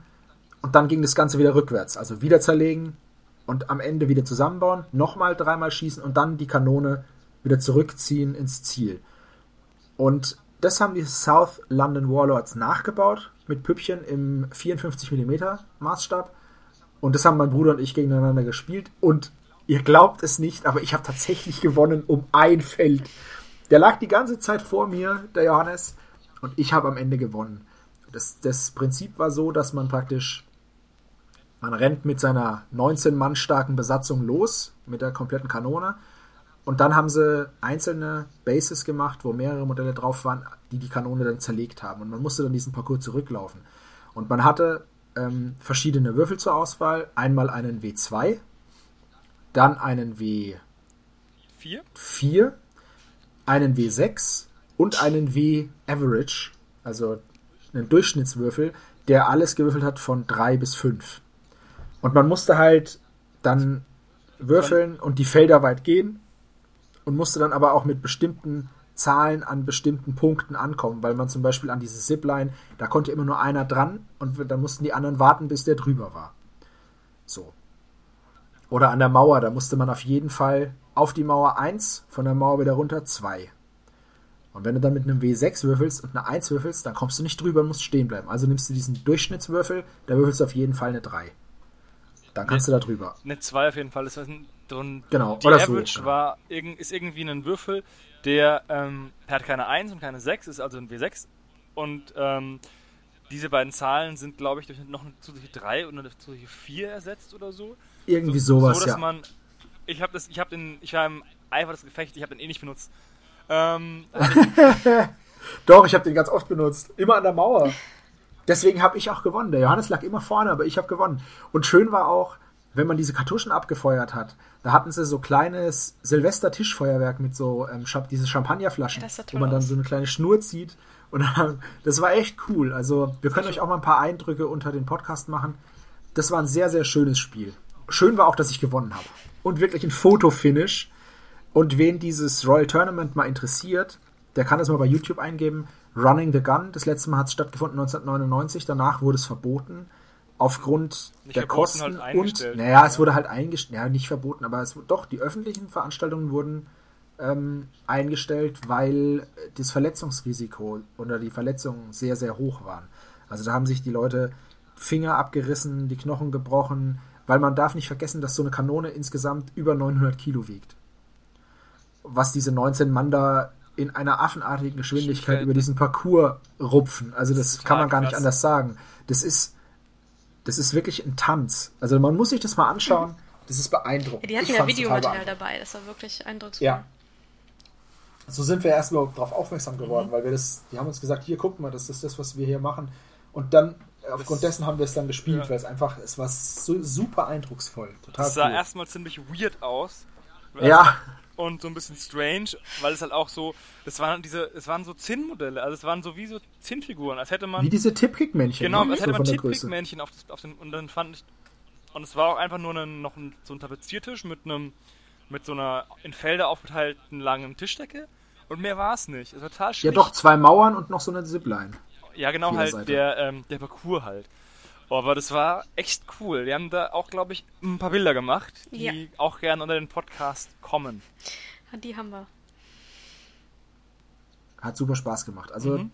Und dann ging das Ganze wieder rückwärts. Also wieder zerlegen und am Ende wieder zusammenbauen, nochmal dreimal schießen und dann die Kanone wieder zurückziehen ins Ziel. Und das haben die South London Warlords nachgebaut mit Püppchen im 54 mm Maßstab. Und das haben mein Bruder und ich gegeneinander gespielt. Und ihr glaubt es nicht, aber ich habe tatsächlich gewonnen um ein Feld. Der lag die ganze Zeit vor mir, der Johannes, und ich habe am Ende gewonnen. Das, das Prinzip war so, dass man praktisch man rennt mit seiner 19 Mann starken Besatzung los, mit der kompletten Kanone. Und dann haben sie einzelne Bases gemacht, wo mehrere Modelle drauf waren, die die Kanone dann zerlegt haben. Und man musste dann diesen Parcours zurücklaufen. Und man hatte ähm, verschiedene Würfel zur Auswahl. Einmal einen W2, dann einen W4, 4, einen W6 und einen W-Average, also einen Durchschnittswürfel, der alles gewürfelt hat von 3 bis 5. Und man musste halt dann würfeln und die Felder weit gehen und musste dann aber auch mit bestimmten Zahlen an bestimmten Punkten ankommen, weil man zum Beispiel an diese Zipline, da konnte immer nur einer dran und dann mussten die anderen warten, bis der drüber war. So. Oder an der Mauer, da musste man auf jeden Fall auf die Mauer 1, von der Mauer wieder runter 2. Und wenn du dann mit einem W6 würfelst und eine 1 würfelst, dann kommst du nicht drüber und musst stehen bleiben. Also nimmst du diesen Durchschnittswürfel, da würfelst du auf jeden Fall eine 3. Dann kannst eine, du da drüber. Eine 2 auf jeden Fall. Das heißt, drin, genau, die oder Average so, genau. war, ist irgendwie ein Würfel, der, ähm, der hat keine 1 und keine 6, ist also ein W6. Und ähm, diese beiden Zahlen sind, glaube ich, durch noch eine zusätzliche 3 und eine zusätzliche 4 ersetzt oder so. Irgendwie so, sowas, so, dass ja. man. Ich habe das, ich habe den, ich war im Eifer des Gefechts, ich habe den eh nicht benutzt. Ähm, *laughs* Doch, ich habe den ganz oft benutzt. Immer an der Mauer. Deswegen habe ich auch gewonnen. Der Johannes lag immer vorne, aber ich habe gewonnen. Und schön war auch, wenn man diese Kartuschen abgefeuert hat, da hatten sie so kleines Silvester-Tischfeuerwerk mit so ähm, diese Champagnerflaschen, wo man dann so eine kleine Schnur zieht. Und dann, das war echt cool. Also wir können euch auch mal ein paar Eindrücke unter den Podcast machen. Das war ein sehr, sehr schönes Spiel. Schön war auch, dass ich gewonnen habe. Und wirklich ein Fotofinish. Und wen dieses Royal Tournament mal interessiert, der kann das mal bei YouTube eingeben. Running the Gun. Das letzte Mal hat es stattgefunden 1999. Danach wurde es verboten. Aufgrund Nicht der verboten, Kosten halt und, naja, es wurde halt eingestellt, ja, nicht verboten, aber es doch, die öffentlichen Veranstaltungen wurden ähm, eingestellt, weil das Verletzungsrisiko oder die Verletzungen sehr, sehr hoch waren. Also da haben sich die Leute Finger abgerissen, die Knochen gebrochen, weil man darf nicht vergessen, dass so eine Kanone insgesamt über 900 Kilo wiegt. Was diese 19 Mann da in einer affenartigen Geschwindigkeit über diesen Parcours rupfen. Also das kann man gar nicht anders sagen. Das ist, das ist wirklich ein Tanz. Also man muss sich das mal anschauen. Das ist beeindruckend. Ja, die hatten Ich ja Videomaterial dabei, das war wirklich eindrucksvoll. Ja. So sind wir erst überhaupt darauf aufmerksam Mhm. geworden, weil wir das, die haben uns gesagt, hier guck mal, das ist das, was wir hier machen. Und dann, äh, aufgrund dessen haben wir es dann gespielt, Ja. weil es einfach, es war so super eindrucksvoll. Total das sah cool. erstmal ziemlich weird aus. ja, und so ein bisschen strange, weil es halt auch so, das waren diese, es waren so Zinnmodelle, also es waren so wie so Zinnfiguren, als hätte man wie diese Tippkick-Männchen. genau, ne? als So hätte man von der Größe. Tippkick-Männchen auf, das- auf den und dann fand ich und es war auch einfach nur ein, noch ein, so ein Tapeziertisch mit einem mit so einer in Felder aufgeteilten langen Tischdecke und mehr war es nicht. Es war total Ja, schlicht. doch, zwei Mauern und noch so eine Zipline. Ja, genau, halt Seite. der, ähm, der Parcours halt. Oh, aber das war echt cool. Wir haben da auch, glaube ich, ein paar Bilder gemacht, die Ja. auch gerne unter den Podcast kommen. Die haben wir. Hat super Spaß gemacht. Also, Mhm.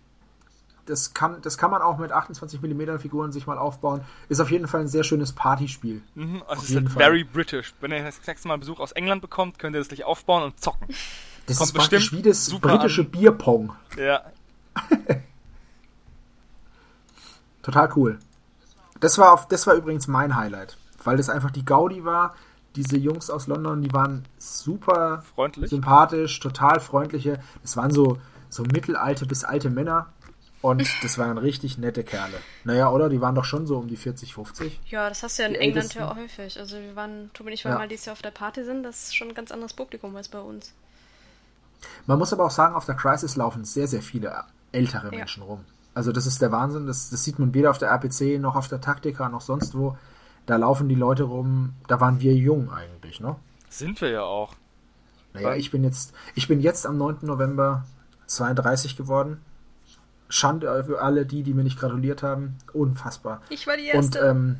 das, kann, das kann man auch mit 28 mm Figuren sich mal aufbauen. Ist auf jeden Fall ein sehr schönes Partyspiel. Mhm, also Auf es ist jeden halt Fall. very British. Wenn ihr das nächste Mal Besuch aus England bekommt, könnt ihr das gleich aufbauen und zocken. Das Kommt ist praktisch bestimmt wie das super britische an. Bierpong. Ja. *laughs* Total cool. Das war, auf, das war übrigens mein Highlight, weil das einfach die Gaudi war. Diese Jungs aus London, die waren super Freundlich. sympathisch, total freundliche. Das waren so, so mittelalte bis alte Männer. Und *laughs* das waren richtig nette Kerle. Naja, oder? Die waren doch schon so um die 40, 50. Ja, das hast du ja in Die England ja häufig. Also wir waren, Tobi und ich waren Ja. mal dieses Jahr auf der Party sind, das ist schon ein ganz anderes Publikum als bei uns. Man muss aber auch sagen, auf der Crisis laufen sehr, sehr viele ältere Ja. Menschen rum. Also das ist der Wahnsinn. Das, das sieht man weder auf der RPC noch auf der Taktika noch sonst wo. Da laufen die Leute rum. Da waren wir jung eigentlich, ne? Sind wir ja auch. Naja, ich bin jetzt, ich bin jetzt am 9. November 32 geworden. Schande für alle die, die mir nicht gratuliert haben. Unfassbar. Ich war die Und Erste. ähm,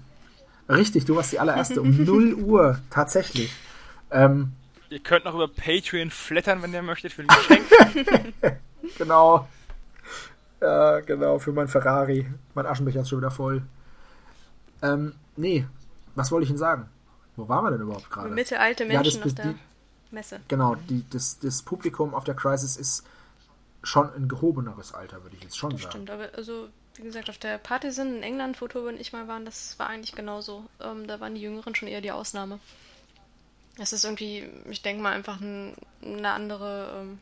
richtig, du warst die allererste um *laughs* 0 Uhr tatsächlich. Ähm, Ihr könnt noch über Patreon flattern, wenn ihr möchtet, für ein Geschenk. *laughs* genau. Ja, genau, für mein Ferrari. Mein Aschenbecher ist schon wieder voll. Ähm, nee, was wollte ich denn sagen? Wo waren wir denn überhaupt gerade? Mittelalte Ja, das- Menschen auf der die- Messe. Genau, die, das, das Publikum auf der Crisis ist schon ein gehobeneres Alter, würde ich jetzt schon Das sagen. stimmt, aber also, wie gesagt, auf der Party sind in England, wo Tobi und ich mal waren, das war eigentlich genauso. Ähm, da waren die Jüngeren schon eher die Ausnahme. Es ist irgendwie, ich denke mal, einfach ein, eine andere ähm.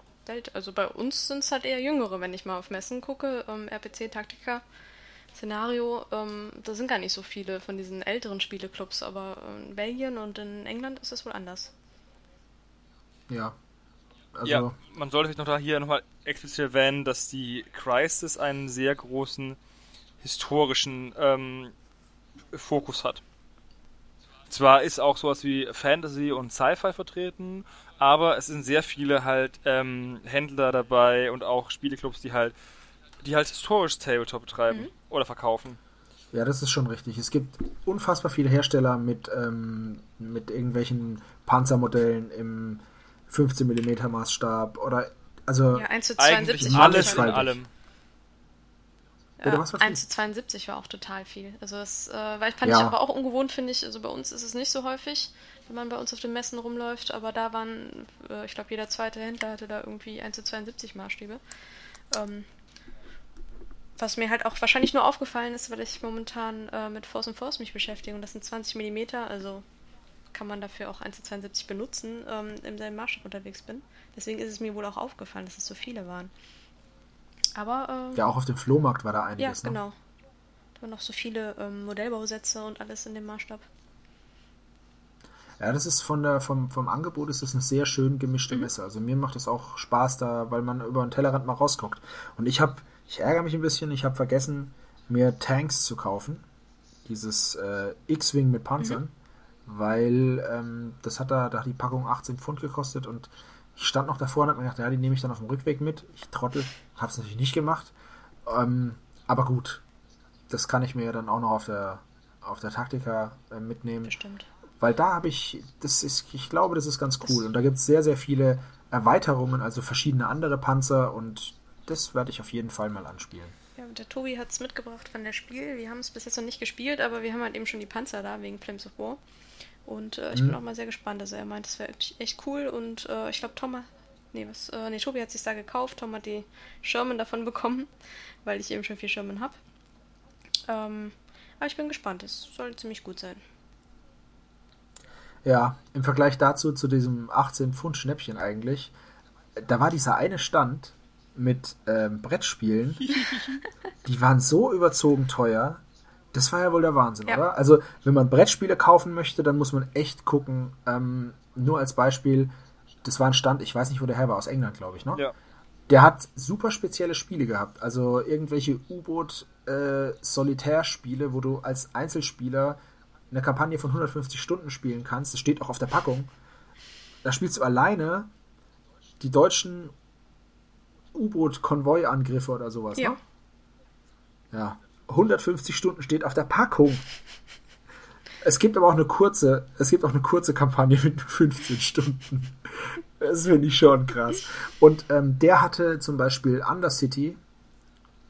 Also bei uns sind es halt eher Jüngere, wenn ich mal auf Messen gucke. Ähm, RPC, Taktika, Szenario, ähm, da sind gar nicht so viele von diesen älteren Spieleclubs, aber in Belgien und in England ist es wohl anders. Ja. Also, ja, man sollte sich noch da hier nochmal explizit erwähnen, dass die Crisis einen sehr großen historischen ähm, Fokus hat. zwar ist auch sowas wie Fantasy und Sci-Fi vertreten, aber es sind sehr viele halt ähm, Händler dabei und auch Spieleclubs, die halt die halt historisch Tabletop betreiben mhm. oder verkaufen. Ja, das ist schon richtig. Es gibt unfassbar viele Hersteller mit, ähm, mit irgendwelchen Panzermodellen im 15 mm Maßstab oder also ja, 1 zu 72 alles in allem. Ja, 1 zu 72 war auch total viel. Also das äh, weil fand ja. ich aber auch ungewohnt, finde ich. Also bei uns ist es nicht so häufig, wenn man bei uns auf den Messen rumläuft, aber da waren, äh, ich glaube, jeder zweite Händler hatte da irgendwie 1 zu 72 Maßstäbe. Ähm, was mir halt auch wahrscheinlich nur aufgefallen ist, weil ich momentan äh, mit Force and Force mich beschäftige und das sind 20 mm, also kann man dafür auch 1 zu 72 benutzen, ähm, im selben Maßstab unterwegs bin. Deswegen ist es mir wohl auch aufgefallen, dass es so viele waren. Aber. Äh, ja, auch auf dem Flohmarkt war da einiges. Ja, ne? genau. Ne? Da waren noch so viele ähm, Modellbausätze und alles in dem Maßstab. Ja, das ist von der, vom, vom Angebot ist das eine sehr schön gemischte mhm. Messe. Also mir macht es auch Spaß da, weil man über den Tellerrand mal rausguckt. Und ich habe ich ärgere mich ein bisschen, ich habe vergessen, mir Tanks zu kaufen. Dieses äh, X-Wing mit Panzern. Mhm. Weil ähm, das hat da, da hat die Packung 18 Pfund gekostet und ich stand noch davor und habe mir gedacht, ja, die nehme ich dann auf dem Rückweg mit. Ich trottel, habe es natürlich nicht gemacht. Ähm, aber gut, das kann ich mir dann auch noch auf der, auf der Taktika äh, mitnehmen. Bestimmt. Weil da habe ich, das ist, ich glaube, das ist ganz cool. Das und da gibt es sehr, sehr viele Erweiterungen, also verschiedene andere Panzer und das werde ich auf jeden Fall mal anspielen. Ja, der Tobi hat es mitgebracht von der Spiel. Wir haben es bis jetzt noch nicht gespielt, aber wir haben halt eben schon die Panzer da wegen Flames of War. Und äh, ich hm. bin auch mal sehr gespannt. Also er meint, es wäre echt cool und äh, ich glaube, Tom hat, nee, was, äh, nee, Tobi hat sich da gekauft. Tom hat die Sherman davon bekommen, weil ich eben schon vier Sherman habe. Ähm, aber ich bin gespannt. Es soll ziemlich gut sein. Ja, im Vergleich dazu, zu diesem 18 Pfund Schnäppchen eigentlich, da war dieser eine Stand, mit ähm, Brettspielen, *laughs* die waren so überzogen teuer. Das war ja wohl der Wahnsinn, ja. oder? Also, wenn man Brettspiele kaufen möchte, dann muss man echt gucken. Ähm, nur als Beispiel, das war ein Stand, ich weiß nicht, wo der her war, aus England, glaube ich, ne? Ja. Der hat super spezielle Spiele gehabt. Also irgendwelche U-Boot-Solitärspiele, äh, wo du als Einzelspieler eine Kampagne von 150 Stunden spielen kannst. Das steht auch auf der Packung. Da spielst du alleine die deutschen U-Boot-Konvoi-Angriffe oder sowas, ja. ne? Ja. 150 Stunden steht auf der Packung. Es gibt aber auch eine kurze, es gibt auch eine kurze Kampagne mit *laughs* 15 Stunden. Das finde ich schon krass. Und ähm, der hatte zum Beispiel Undercity,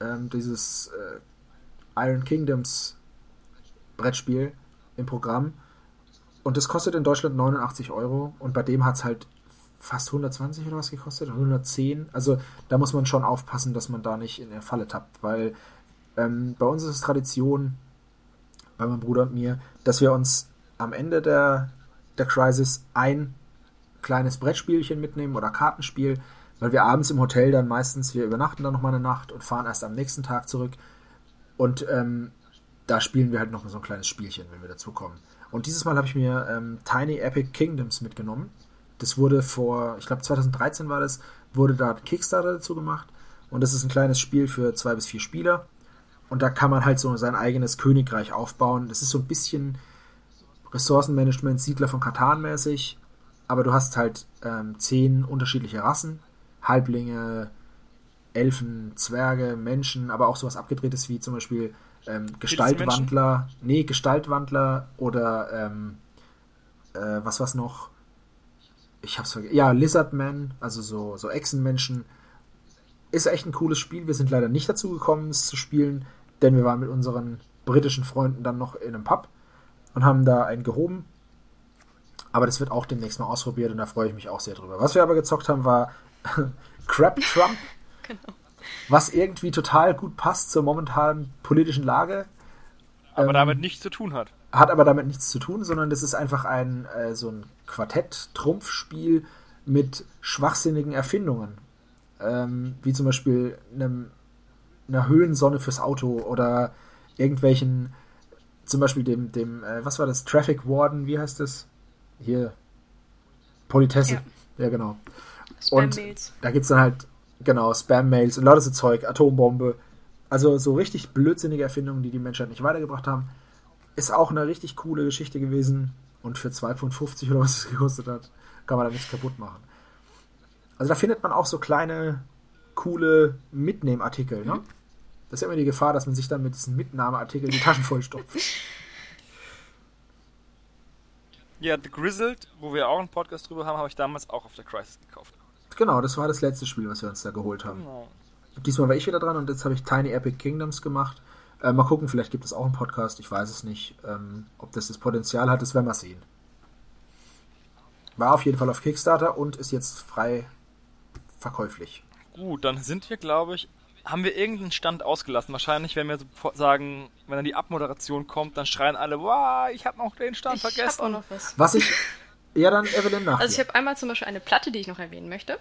ähm, dieses äh, Iron Kingdoms Brettspiel im Programm. Und das kostet in Deutschland 89 Euro. Und bei dem hat es halt fast 120 oder was gekostet, 110. Also da muss man schon aufpassen, dass man da nicht in der Falle tappt, weil ähm, bei uns ist es Tradition, bei meinem Bruder und mir, dass wir uns am Ende der, der Crisis ein kleines Brettspielchen mitnehmen oder Kartenspiel, weil wir abends im Hotel dann meistens, wir übernachten dann nochmal eine Nacht und fahren erst am nächsten Tag zurück. Und ähm, da spielen wir halt noch so ein kleines Spielchen, wenn wir dazukommen. Und dieses Mal habe ich mir ähm, Tiny Epic Kingdoms mitgenommen. Das wurde vor, ich glaube 2013 war das, wurde da Kickstarter dazu gemacht. Und das ist ein kleines Spiel für zwei bis vier Spieler. Und da kann man halt so sein eigenes Königreich aufbauen. Das ist so ein bisschen Ressourcenmanagement, Siedler von Katan mäßig. Aber du hast halt ähm, zehn unterschiedliche Rassen. Halblinge, Elfen, Zwerge, Menschen, aber auch sowas abgedrehtes wie zum Beispiel ähm, Gestaltwandler. Nee, Gestaltwandler oder ähm, äh, was war's noch? ich hab's vergessen. Ja, Lizardman, also so, so Echsenmenschen. Ist echt ein cooles Spiel. Wir sind leider nicht dazu gekommen, es zu spielen, denn wir waren mit unseren britischen Freunden dann noch in einem Pub und haben da einen gehoben. Aber das wird auch demnächst mal ausprobiert und da freue ich mich auch sehr drüber. Was wir aber gezockt haben, war *laughs* Crab Trump. *laughs* genau. Was irgendwie total gut passt zur momentanen politischen Lage. Aber ähm, damit nichts zu tun hat. Hat aber damit nichts zu tun, sondern das ist einfach ein äh, so ein Quartett-Trumpfspiel mit schwachsinnigen Erfindungen. Ähm, wie zum Beispiel einem, einer Höhensonne fürs Auto oder irgendwelchen, zum Beispiel dem, dem, äh, was war das, Traffic Warden, wie heißt das? Hier, Politesse. Ja, ja genau. Und da gibt es dann halt, genau, Spam-Mails und lauter so Zeug, Atombombe. Also so richtig blödsinnige Erfindungen, die die Menschheit nicht weitergebracht haben. Ist auch eine richtig coole Geschichte gewesen. Und für 2,50 Pfund oder was es gekostet hat, kann man da nichts kaputt machen. Also da findet man auch so kleine, coole Mitnehmartikel, ne? Das ist ja immer die Gefahr, dass man sich dann mit diesen Mitnahmeartikeln die Taschen vollstopft. Ja, The Grizzled, wo wir auch einen Podcast drüber haben, habe ich damals auch auf der Crisis gekauft. Genau, das war das letzte Spiel, was wir uns da geholt haben. Genau. Diesmal war ich wieder dran und jetzt habe ich Tiny Epic Kingdoms gemacht. Äh, mal gucken, vielleicht gibt es auch einen Podcast, ich weiß es nicht. Ähm, ob das das Potenzial hat, das werden wir sehen. War auf jeden Fall auf Kickstarter und ist jetzt frei verkäuflich. Gut, dann sind wir, glaube ich, haben wir irgendeinen Stand ausgelassen. Wahrscheinlich, wenn wir so sagen, wenn dann die Abmoderation kommt, dann schreien alle, wow, ich habe noch den Stand ich vergessen. Habe auch noch was. Was ich, ja dann Evelyn nach Also ich habe einmal zum Beispiel eine Platte, die ich noch erwähnen möchte.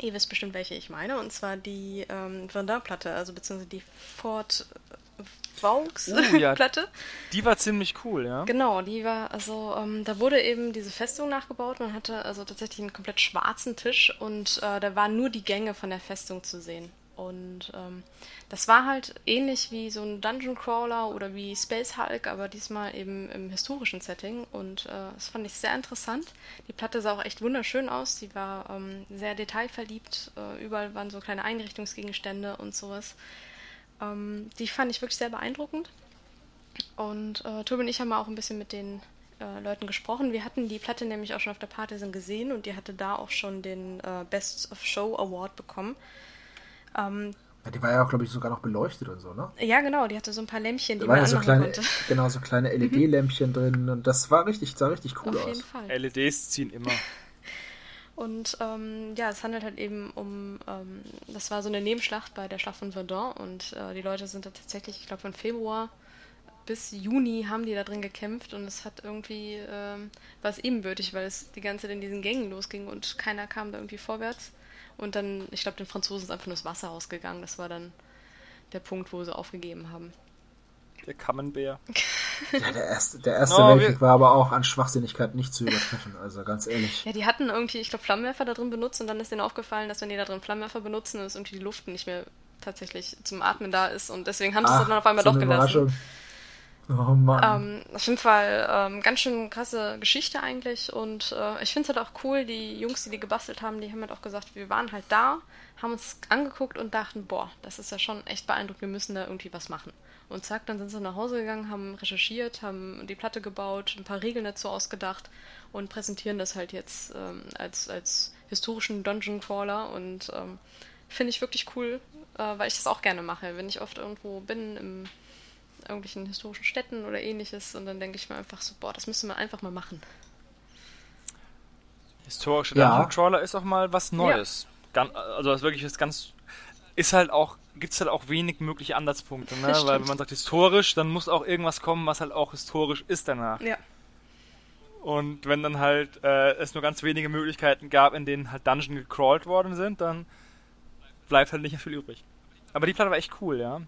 Ihr wisst bestimmt, welche ich meine, und zwar die ähm, Verdun-Platte, also beziehungsweise die Ford Vaux-Platte. Uh, ja. *laughs* Die war ziemlich cool, ja. Genau, die war, also ähm, da wurde eben diese Festung nachgebaut. Man hatte also tatsächlich einen komplett schwarzen Tisch und äh, da waren nur die Gänge von der Festung zu sehen. Und ähm, das war halt ähnlich wie so ein Dungeon Crawler oder wie Space Hulk, aber diesmal eben im historischen Setting. Und äh, das fand ich sehr interessant. Die Platte sah auch echt wunderschön aus. Die war ähm, sehr detailverliebt. Äh, überall waren so kleine Einrichtungsgegenstände und sowas. Ähm, die fand ich wirklich sehr beeindruckend. Und äh, Tobi und ich haben auch ein bisschen mit den äh, Leuten gesprochen. Wir hatten die Platte nämlich auch schon auf der Partisan gesehen und die hatte da auch schon den äh, Best of Show Award bekommen. Ähm, ja, die war ja auch, glaube ich, sogar noch beleuchtet und so, ne? Ja, genau, die hatte so ein paar Lämpchen, die da man ja so kleine, konnte. *laughs* Genau, so kleine LED-Lämpchen drin und das war richtig, sah richtig cool Auf aus. Jeden Fall. LEDs ziehen immer. *laughs* Und ähm, ja, es handelt halt eben um, ähm, das war so eine Nebenschlacht bei der Schlacht von Verdun und äh, die Leute sind da tatsächlich, ich glaube von Februar bis Juni haben die da drin gekämpft und es hat irgendwie, ähm, war es ebenbürtig, weil es die ganze Zeit in diesen Gängen losging und keiner kam da irgendwie vorwärts. Und dann, ich glaube, den Franzosen ist einfach nur das Wasser ausgegangen. Das war dann der Punkt, wo sie aufgegeben haben. Der Kammenbär. ja, der erste, der *laughs* erste no, Weltkrieg war aber auch an Schwachsinnigkeit nicht zu übertreffen, also ganz ehrlich. Ja, die hatten irgendwie, ich glaube, Flammenwerfer da drin benutzt und dann ist denen aufgefallen, dass wenn die da drin Flammenwerfer benutzen, dass irgendwie die Luft nicht mehr tatsächlich zum Atmen da ist und deswegen haben sie es dann auf einmal so doch gelassen. Oh Mann. Ähm, auf jeden Fall ähm, ganz schön krasse Geschichte eigentlich und äh, ich finde es halt auch cool, die Jungs, die die gebastelt haben, die haben halt auch gesagt, wir waren halt da, haben uns angeguckt und dachten, boah, das ist ja schon echt beeindruckend, wir müssen da irgendwie was machen. Und zack, dann sind sie nach Hause gegangen, haben recherchiert, haben die Platte gebaut, ein paar Regeln dazu ausgedacht und präsentieren das halt jetzt ähm, als, als historischen Dungeon Crawler und ähm, finde ich wirklich cool, äh, weil ich das auch gerne mache. Wenn ich oft irgendwo bin im irgendwelchen historischen Städten oder ähnliches und dann denke ich mir einfach so, boah, das müsste man einfach mal machen. Historische ja. Dungeon Crawler ist auch mal was Neues. Ja. Ganz, also das ist wirklich was ganz ist halt auch gibt es halt auch wenig mögliche Ansatzpunkte, ne? *laughs* Weil wenn man sagt historisch, dann muss auch irgendwas kommen, was halt auch historisch ist danach. Ja. Und wenn dann halt äh, es nur ganz wenige Möglichkeiten gab, in denen halt Dungeon gecrawlt worden sind, dann bleibt halt nicht mehr viel übrig. Aber die Platte war echt cool, ja.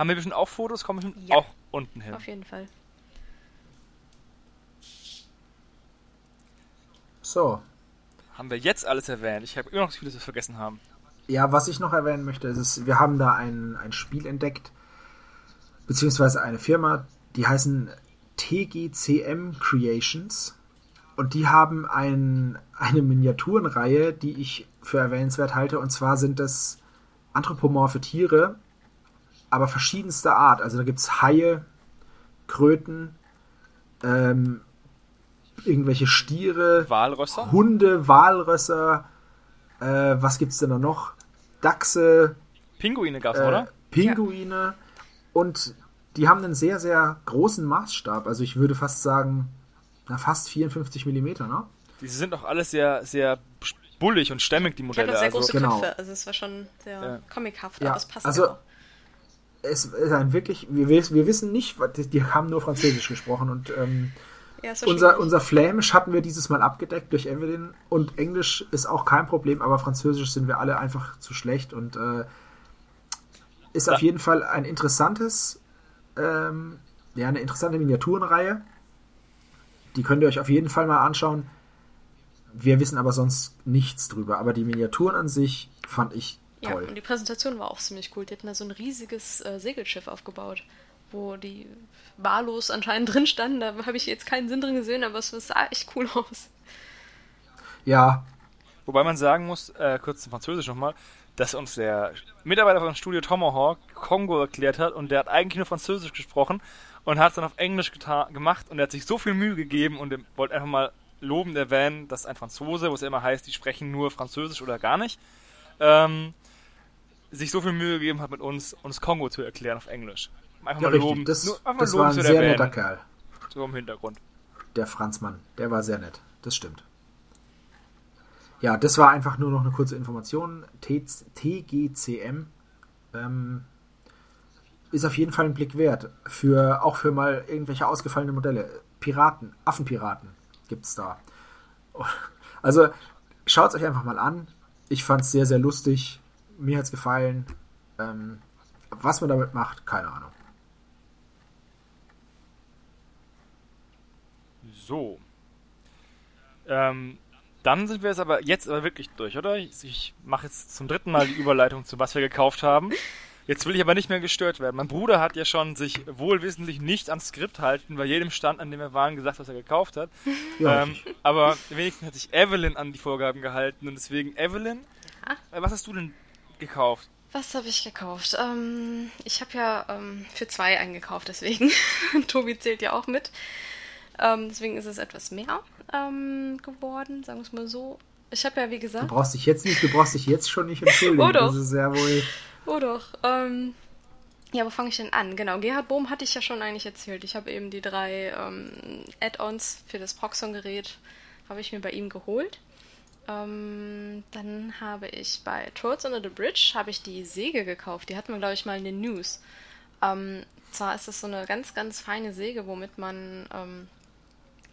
Haben wir bestimmt auch Fotos? Kommen bestimmt ja. auch unten hin. Auf jeden Fall. So. Haben wir jetzt alles erwähnt? Ich habe immer noch das Gefühl, dass wir vergessen haben. Ja, was ich noch erwähnen möchte, ist, wir haben da ein, ein Spiel entdeckt, beziehungsweise eine Firma, die heißen TGCM Creations. Und die haben ein, eine Miniaturenreihe, die ich für erwähnenswert halte. Und zwar sind das anthropomorphe Tiere, aber verschiedenster Art. Also da gibt es Haie, Kröten, ähm, irgendwelche Stiere, Walrösser? Hunde, Walrösser, äh, was gibt's denn da noch? Dachse. Pinguine gab's, äh, oder? Pinguine. Ja. Und die haben einen sehr, sehr großen Maßstab. Also ich würde fast sagen, na, fast 54 Millimeter, ne? Die sind auch alles sehr, sehr bullig und stämmig, die Modelle. Die sehr also, große genau. Köpfe, also es war schon sehr ja. comichaft, ja. aber es passt also, ja auch es ist ein wirklich, wir, wir wissen nicht, die haben nur Französisch gesprochen und ähm, ja, unser, unser Flämisch hatten wir dieses Mal abgedeckt durch Evelyn und Englisch ist auch kein Problem, aber Französisch sind wir alle einfach zu schlecht und äh, ist ja. auf jeden Fall ein interessantes, ähm, ja, eine interessante Miniaturenreihe. Die könnt ihr euch auf jeden Fall mal anschauen. Wir wissen aber sonst nichts drüber, aber die Miniaturen an sich fand ich ja, und die Präsentation war auch ziemlich cool. Die hatten da so ein riesiges äh, Segelschiff aufgebaut. wo die wahllos anscheinend drin standen. Da habe ich jetzt keinen Sinn drin gesehen, aber es sah echt cool *laughs* aus. Ja. Wobei man sagen muss, äh, kurz zum Französisch nochmal, dass uns der Mitarbeiter von Studio Tomahawk Kongo erklärt hat und der hat eigentlich nur Französisch gesprochen und hat es dann auf Englisch gemacht und er hat sich so viel Mühe gegeben und wollte einfach mal lobend erwähnen, dass ein Franzose, wo es immer heißt, die sprechen nur Französisch oder gar nicht, ähm, sich so viel Mühe gegeben hat, mit uns uns Kongo zu erklären auf Englisch. Einfach ja, mal richtig. loben. Das, nur, einfach das war ein sehr netter Kerl. So im Hintergrund. Der Franzmann, der war sehr nett. Das stimmt. Ja, das war einfach nur noch eine kurze Information. TGCM ähm, ist auf jeden Fall ein Blick wert. Für, auch für mal irgendwelche ausgefallene Modelle. Piraten, Affenpiraten gibt es da. Also schaut es euch einfach mal an. Ich fand es sehr, sehr lustig. Mir hat es gefallen. Ähm, was man damit macht, keine Ahnung. So. Ähm, dann sind wir jetzt aber jetzt aber wirklich durch, oder? Ich, ich mache jetzt zum dritten Mal die Überleitung zu was wir gekauft haben. Jetzt will ich aber nicht mehr gestört werden. Mein Bruder hat ja schon sich wohlwissentlich nicht ans Skript halten, bei jedem Stand, an dem wir waren, gesagt, was er gekauft hat. Ja. Ähm, aber wenigstens hat sich Evelyn an die Vorgaben gehalten und deswegen, Evelyn, ja. Äh, was hast du denn gekauft? Was habe ich gekauft? Ähm, ich habe ja ähm, für zwei eingekauft, deswegen. *laughs* Tobi zählt ja auch mit. Ähm, deswegen ist es etwas mehr ähm, geworden, sagen wir es mal so. Ich habe ja, wie gesagt. Du brauchst dich jetzt nicht, du brauchst dich jetzt schon nicht entschuldigen. *laughs* oh doch. Das ist ja wohl. Oh doch. Ähm, ja, wo fange ich denn an? Genau, Gerhard Bohm hatte ich ja schon eigentlich erzählt. Ich habe eben die drei ähm, Add-ons für das Proxon-Gerät habe ich mir bei ihm geholt. Ähm, dann habe ich bei Trolls Under the Bridge habe ich die Säge gekauft. Die hatten wir, glaube ich, mal in den News. Ähm, zwar ist es so eine ganz, ganz feine Säge, womit man ähm,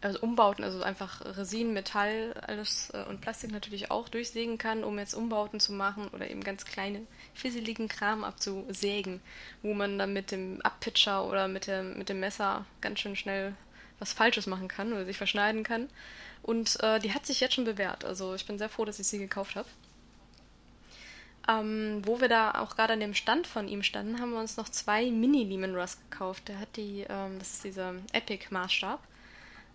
also Umbauten, also einfach Resin, Metall, alles äh, und Plastik natürlich auch durchsägen kann, um jetzt Umbauten zu machen oder eben ganz kleine fisseligen Kram abzusägen, wo man dann mit dem Abpitcher oder mit dem, mit dem Messer ganz schön schnell was Falsches machen kann oder sich verschneiden kann. Und äh, die hat sich jetzt schon bewährt. Also ich bin sehr froh, dass ich sie gekauft habe. Ähm, wo wir da auch gerade an dem Stand von ihm standen, haben wir uns noch zwei Mini Lehman Russ gekauft. Der hat die, ähm, das ist dieser Epic Maßstab.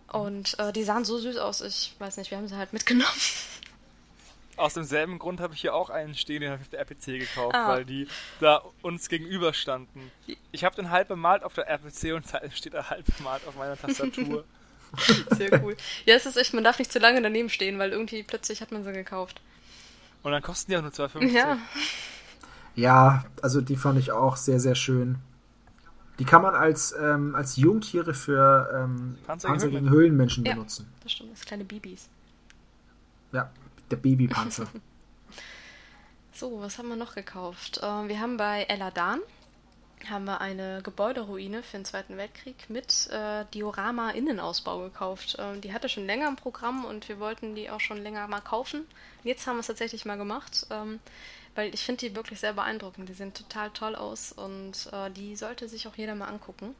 Und äh, die sahen so süß aus, ich weiß nicht, wir haben sie halt mitgenommen. *laughs* Aus demselben Grund habe ich hier auch einen stehen, den habe ich auf der RPC gekauft, ah. weil die da uns gegenüber standen. Ich habe den halb bemalt auf der RPC und *laughs* steht er halb bemalt auf meiner Tastatur. *laughs* *laughs* Sehr cool. Ja, es ist echt, man darf nicht zu lange daneben stehen, weil irgendwie plötzlich hat man sie gekauft. Und dann kosten die auch nur 2,50. Ja. Ja, also die fand ich auch sehr, sehr schön. Die kann man als, ähm, als Jungtiere für ähm, Panzer, Panzer gegen Höhlenmenschen ja, benutzen. Das stimmt, das kleine Babys. Ja, der Babypanzer. *laughs* so, was haben wir noch gekauft? Äh, wir haben bei Eladan haben wir eine Gebäuderuine für den Zweiten Weltkrieg mit äh, Diorama-Innenausbau gekauft. Ähm, die hatte schon länger im Programm und wir wollten die auch schon länger mal kaufen. Jetzt haben wir es tatsächlich mal gemacht. Ähm, weil ich finde die wirklich sehr beeindruckend. Die sehen total toll aus und äh, die sollte sich auch jeder mal angucken.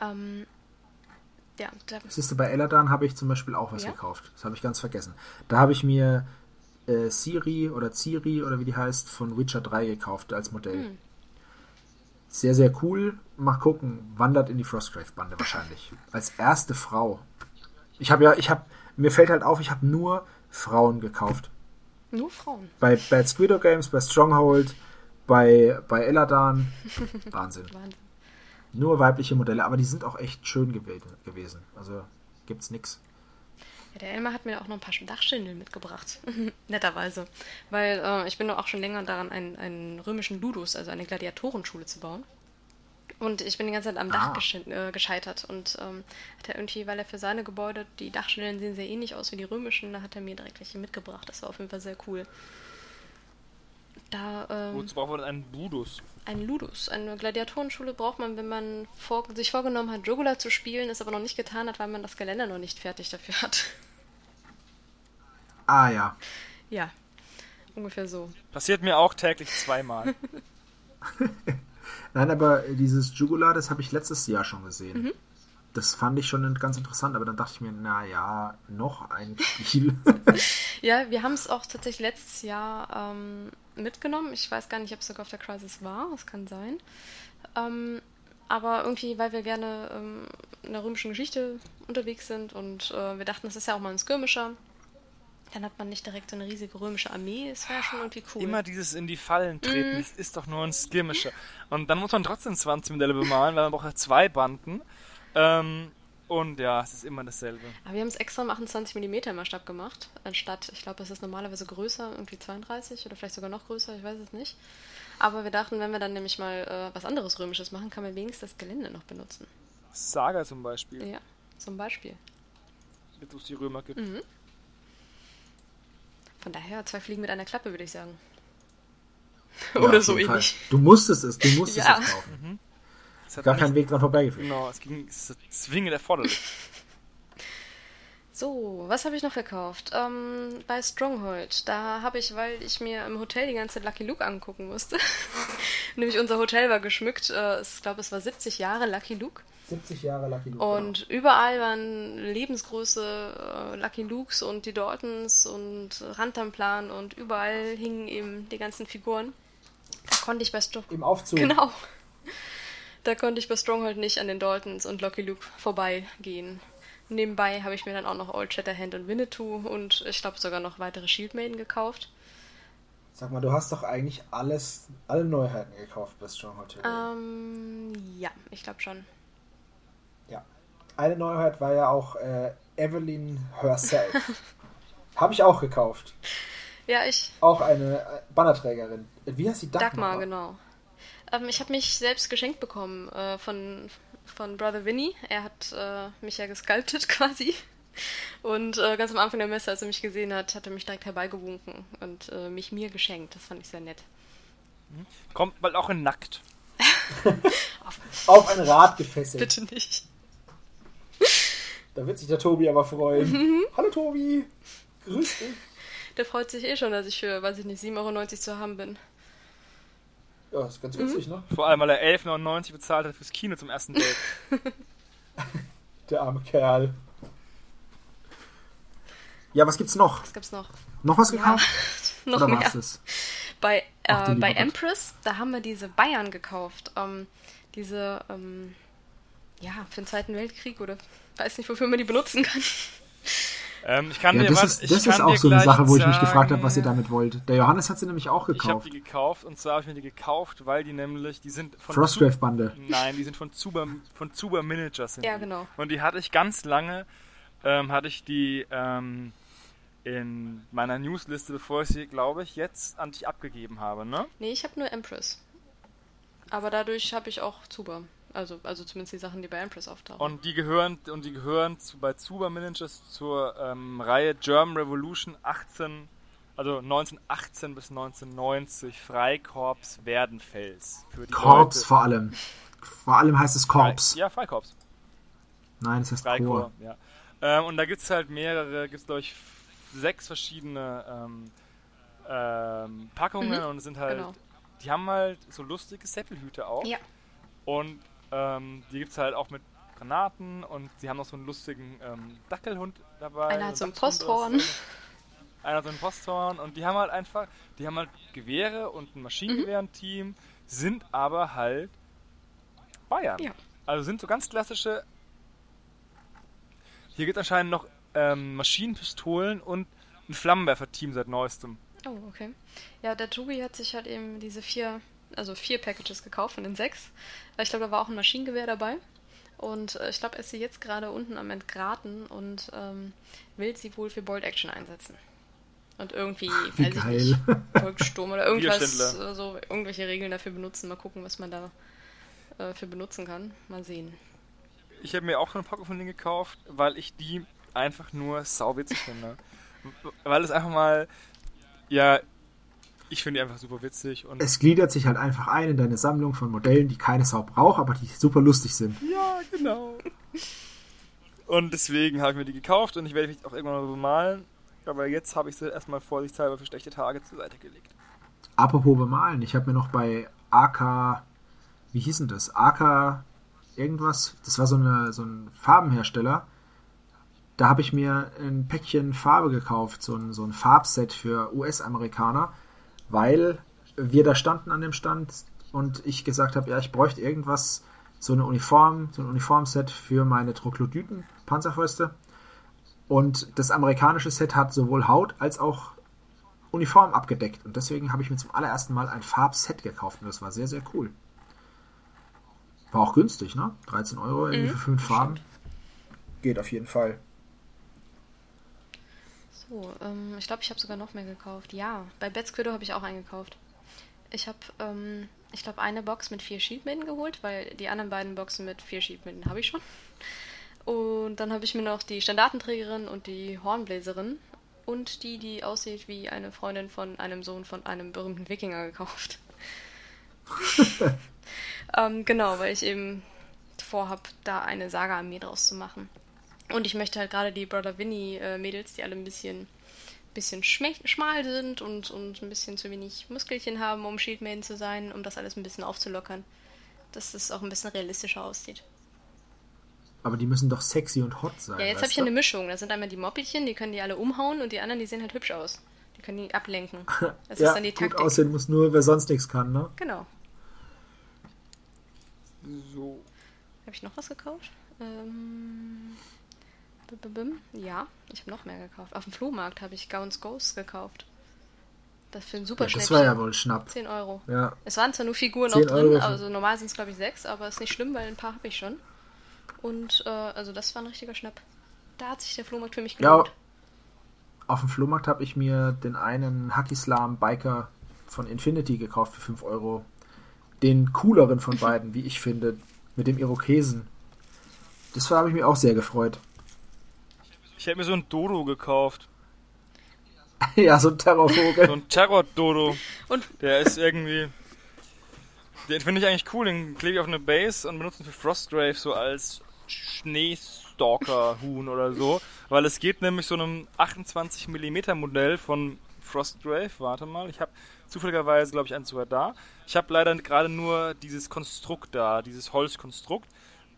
Ähm, ja, Siehst du, bei Eladan habe ich zum Beispiel auch was ja? gekauft. Das habe ich ganz vergessen. Da habe ich mir äh, Siri oder Ciri oder wie die heißt von Witcher 3 gekauft als Modell. Hm. Sehr, sehr cool. Mal gucken. Wandert in die Frostgrave-Bande wahrscheinlich. Als erste Frau. Ich habe ja, ich habe, mir fällt halt auf, ich habe nur Frauen gekauft. Nur Frauen. Bei Bad Squiddo Games, bei Stronghold, bei, bei Eladan. *laughs* Wahnsinn. Wahnsinn. Nur weibliche Modelle, aber die sind auch echt schön gewesen. Also gibt's nix. Ja, der Elmar hat mir auch noch ein paar Dachschindeln mitgebracht. *laughs* Netterweise. Weil äh, ich bin doch auch schon länger daran, einen, einen römischen Ludus, also eine Gladiatorenschule zu bauen. Und ich bin die ganze Zeit am Dach ah. äh, gescheitert. Und ähm, hat er irgendwie, weil er für seine Gebäude, die Dachschnellen sehen sehr ähnlich aus wie die römischen, da hat er mir direkt welche mitgebracht. Das war auf jeden Fall sehr cool. Da, ähm, Wozu braucht man einen Ludus? Ein Ludus. Eine Gladiatorenschule braucht man, wenn man vor, sich vorgenommen hat, Jogula zu spielen, es aber noch nicht getan hat, weil man das Geländer noch nicht fertig dafür hat. *laughs* Ah ja. Ja, ungefähr so. Passiert mir auch täglich zweimal. *laughs* *laughs* Nein, aber dieses Jugular, das habe ich letztes Jahr schon gesehen. Mhm. Das fand ich schon ganz interessant, aber dann dachte ich mir, naja, noch ein Spiel. ja, wir haben es auch tatsächlich letztes Jahr ähm, mitgenommen. Ich weiß gar nicht, ob es sogar auf der Crisis war, das kann sein. Ähm, aber irgendwie, weil wir gerne ähm, in der römischen Geschichte unterwegs sind und äh, wir dachten, das ist ja auch mal ein Skirmisher. Dann hat man nicht direkt so eine riesige römische Armee. Es wäre schon irgendwie cool. Immer dieses in die Fallen treten, mm. es ist doch nur ein Skirmisher. Und dann muss man trotzdem 20 Modelle bemalen, weil man braucht ja zwei Banden. Ähm, und ja, es ist immer dasselbe. Aber wir haben es extra im 28 mm Maßstab gemacht, anstatt, ich glaube, es ist normalerweise größer, irgendwie 32 oder vielleicht sogar noch größer, ich weiß es nicht. Aber wir dachten, wenn wir dann nämlich mal äh, was anderes Römisches machen, kann man wenigstens das Gelände noch benutzen. Saga zum Beispiel. Ja, zum Beispiel. Jetzt es die Römer gibt. Mhm. Von daher zwei Fliegen mit einer Klappe, würde ich sagen. Ja, *laughs* Oder so ähnlich. Du musstest es, du musstest ja. es kaufen. Mhm. Gar kein Weg dran vorbeigeführt. Genau, es ging es zwingend erforderlich. So, was habe ich noch gekauft? Ähm, bei Stronghold. Da habe ich, weil ich mir im Hotel die ganze Lucky Luke angucken musste. *laughs* Nämlich unser Hotel war geschmückt. Äh, ich glaube, es war 70 Jahre Lucky Luke. 70 Jahre Lucky Luke. Und genau. überall waren Lebensgröße äh, Lucky Lukes und die Daltons und Rantanplan und überall hingen eben die ganzen Figuren. Da konnte ich bei Stronghold. Im Aufzug. Genau. Da konnte ich bei Stronghold nicht an den Daltons und Lucky Luke vorbeigehen. Nebenbei habe ich mir dann auch noch Old Shatterhand und Winnetou und ich glaube sogar noch weitere Shieldmaiden gekauft. Sag mal, du hast doch eigentlich alles, alle Neuheiten gekauft bei Stronghold Ähm, ja, ich glaube schon. Ja. Eine Neuheit war ja auch äh, Evelyn herself. *laughs* habe ich auch gekauft. Ja, ich. Auch eine äh, Bannerträgerin. Wie heißt die Dagmar? Dagmar, genau. Ähm, ich habe mich selbst geschenkt bekommen äh, von, von Brother Vinny. Er hat äh, mich ja gesculptet *laughs* quasi. Und äh, ganz am Anfang der Messe, als er mich gesehen hat, hat er mich direkt herbeigewunken und äh, mich mir geschenkt. Das fand ich sehr nett. Mhm. Kommt bald auch in nackt. auf, *laughs* auf ein Rad gefesselt. Bitte nicht. Da wird sich der Tobi aber freuen. *laughs* Mhm. Hallo Tobi, grüß dich. Der freut sich eh schon, dass ich für, weiß ich nicht, 7,90 Euro zu haben bin. Ja, ist ganz witzig, mhm. ne? Vor allem, weil er 11,99 bezahlt hat fürs Kino zum ersten Date. *laughs* Der arme Kerl. Ja, was gibt's noch? Was gibt's noch? Noch was gekauft? Ja, *laughs* noch Oder mehr. Bei, äh, bei Empress, da haben wir diese Bayern gekauft. Ähm, diese, ähm, ja, für den Zweiten Weltkrieg oder weiß nicht, wofür man die benutzen kann. Ähm, ich kann ja, dir das ist, das ist auch so eine Sache, wo ich mich gefragt habe, was ihr damit wollt. Der Johannes hat sie nämlich auch gekauft. Ich habe die gekauft und zwar habe ich mir die gekauft, weil die nämlich, die sind von Frostgrave Bande. Nein, die sind von Zuber, von Zuber Miniatures. ja, genau. Und die hatte ich ganz lange, ähm, hatte ich die ähm, in meiner Newsliste, bevor ich sie, glaube ich, jetzt an dich abgegeben habe, ne? Nee, ich habe nur Empress. Aber dadurch habe ich auch Zuber. Also, also zumindest die Sachen, die bei Empress auftauchen. Und die gehören, und die gehören zu, bei Zuba Miniatures zur ähm, Reihe German Revolution 18, also 1918 bis 1990 Freikorps Werdenfels. Für die Korps Leute. vor allem. Vor allem heißt es Korps. Frei, ja, Freikorps. Nein, es heißt Freikorps. Ja. Ähm, und da gibt es halt mehrere, gibt es glaube ich sechs verschiedene ähm, ähm, Packungen mhm, und sind halt, genau. die haben halt so lustige Säppelhüte auch. Ja. Und ähm, die gibt es halt auch mit Granaten und sie haben noch so einen lustigen ähm, Dackelhund dabei. Einer hat so ein Posthorn. Einer hat so ein Posthorn und die haben halt einfach, die haben halt Gewehre und ein Maschinengewehrenteam, mhm. sind aber halt Bayern. Ja. Also sind so ganz klassische. Hier gibt es anscheinend noch ähm, Maschinenpistolen und ein Flammenwerfer-Team seit neuestem. Oh, okay. Ja, der Tobi hat sich halt eben diese vier also vier Packages gekauft von den sechs. Ich glaube, da war auch ein Maschinengewehr dabei. Und äh, ich glaube, er ist sie jetzt gerade unten am Entgraten und ähm, will sie wohl für Bold Action einsetzen. Und irgendwie, Wie weiß geil. ich nicht, *laughs* Volkssturm oder irgendwas, also irgendwelche Regeln dafür benutzen. Mal gucken, was man da äh, für benutzen kann. Mal sehen. Ich habe mir auch eine Packung von denen gekauft, weil ich die einfach nur sauwitzig finde. *laughs* weil es einfach mal, ja, ich finde die einfach super witzig. Und es gliedert sich halt einfach ein in deine Sammlung von Modellen, die keine Sau braucht, aber die super lustig sind. Ja, genau. Und deswegen habe ich mir die gekauft und ich werde mich auch irgendwann mal bemalen. Aber jetzt habe ich sie erstmal vorsichtshalber für schlechte Tage zur Seite gelegt. Apropos bemalen, ich habe mir noch bei AK, wie hieß denn das? AK irgendwas, das war so, eine, so ein Farbenhersteller. Da habe ich mir ein Päckchen Farbe gekauft, so ein, so ein Farbset für US-Amerikaner weil wir da standen an dem Stand und ich gesagt habe, ja, ich bräuchte irgendwas, so eine Uniform, so ein Uniformset für meine Troglodyten Panzerfäuste. Und das amerikanische Set hat sowohl Haut als auch Uniform abgedeckt. Und deswegen habe ich mir zum allerersten Mal ein Farbset gekauft und das war sehr, sehr cool. War auch günstig, ne? 13 Euro irgendwie Mhm, für fünf Farben. Geht auf jeden Fall. So, ähm, ich glaube, ich habe sogar noch mehr gekauft. Ja, bei Betzquiddo habe ich auch eingekauft. Ich habe, ähm, ich glaube, eine Box mit vier Sheepmaiden geholt, weil die anderen beiden Boxen mit vier Sheepmaiden habe ich schon. Und dann habe ich mir noch die Standartenträgerin und die Hornbläserin und die, die aussieht wie eine Freundin von einem Sohn von einem berühmten Wikinger gekauft. *laughs* ähm, genau, weil ich eben vorhab, da eine Saga-Armee draus zu machen. Und ich möchte halt gerade die Brother Winnie-Mädels, die alle ein bisschen, bisschen schmal sind und, und ein bisschen zu wenig Muskelchen haben, um Shieldmaiden zu sein, um das alles ein bisschen aufzulockern. Dass es auch ein bisschen realistischer aussieht. Aber die müssen doch sexy und hot sein. Ja, jetzt habe ich du? eine Mischung. Da sind einmal die Moppelchen, die können die alle umhauen und die anderen, die sehen halt hübsch aus. Die können die ablenken. *laughs* Das ja, ist dann die gut Taktik. aussehen muss nur, wer sonst nichts kann, ne? Genau. So. Habe ich noch was gekauft? Ähm. Ja, ich habe noch mehr gekauft. Auf dem Flohmarkt habe ich Gauns Ghosts gekauft. Das für ein super Ja, das war ja wohl Schnapp. 10 Euro. Ja. Es waren zwar nur Figuren 10 noch drin, Euro also normal sind es glaube ich 6, aber ist nicht schlimm, weil ein paar habe ich schon. Und äh, also das war ein richtiger Schnapp. Da hat sich der Flohmarkt für mich Ja, gelohnt. auf dem Flohmarkt habe ich mir den einen Hacky Slam Biker von Infinity gekauft für 5 Euro. Den cooleren von beiden, wie ich finde, mit dem Irokesen. Das habe ich mir auch sehr gefreut. Ich hätte mir so ein Dodo gekauft. *laughs* ja, so ein Terrorvogel. So ein Terror-Dodo. Und Der ist irgendwie. Den finde ich eigentlich cool. Den klebe ich auf eine Base und benutze ihn für Frostgrave so als Schneestalker-Huhn oder so. Weil es geht nämlich so einem 28mm Modell von Frostgrave. Warte mal, ich habe zufälligerweise, glaube ich, eins sogar da. Ich habe leider gerade nur dieses Konstrukt da, dieses Holzkonstrukt.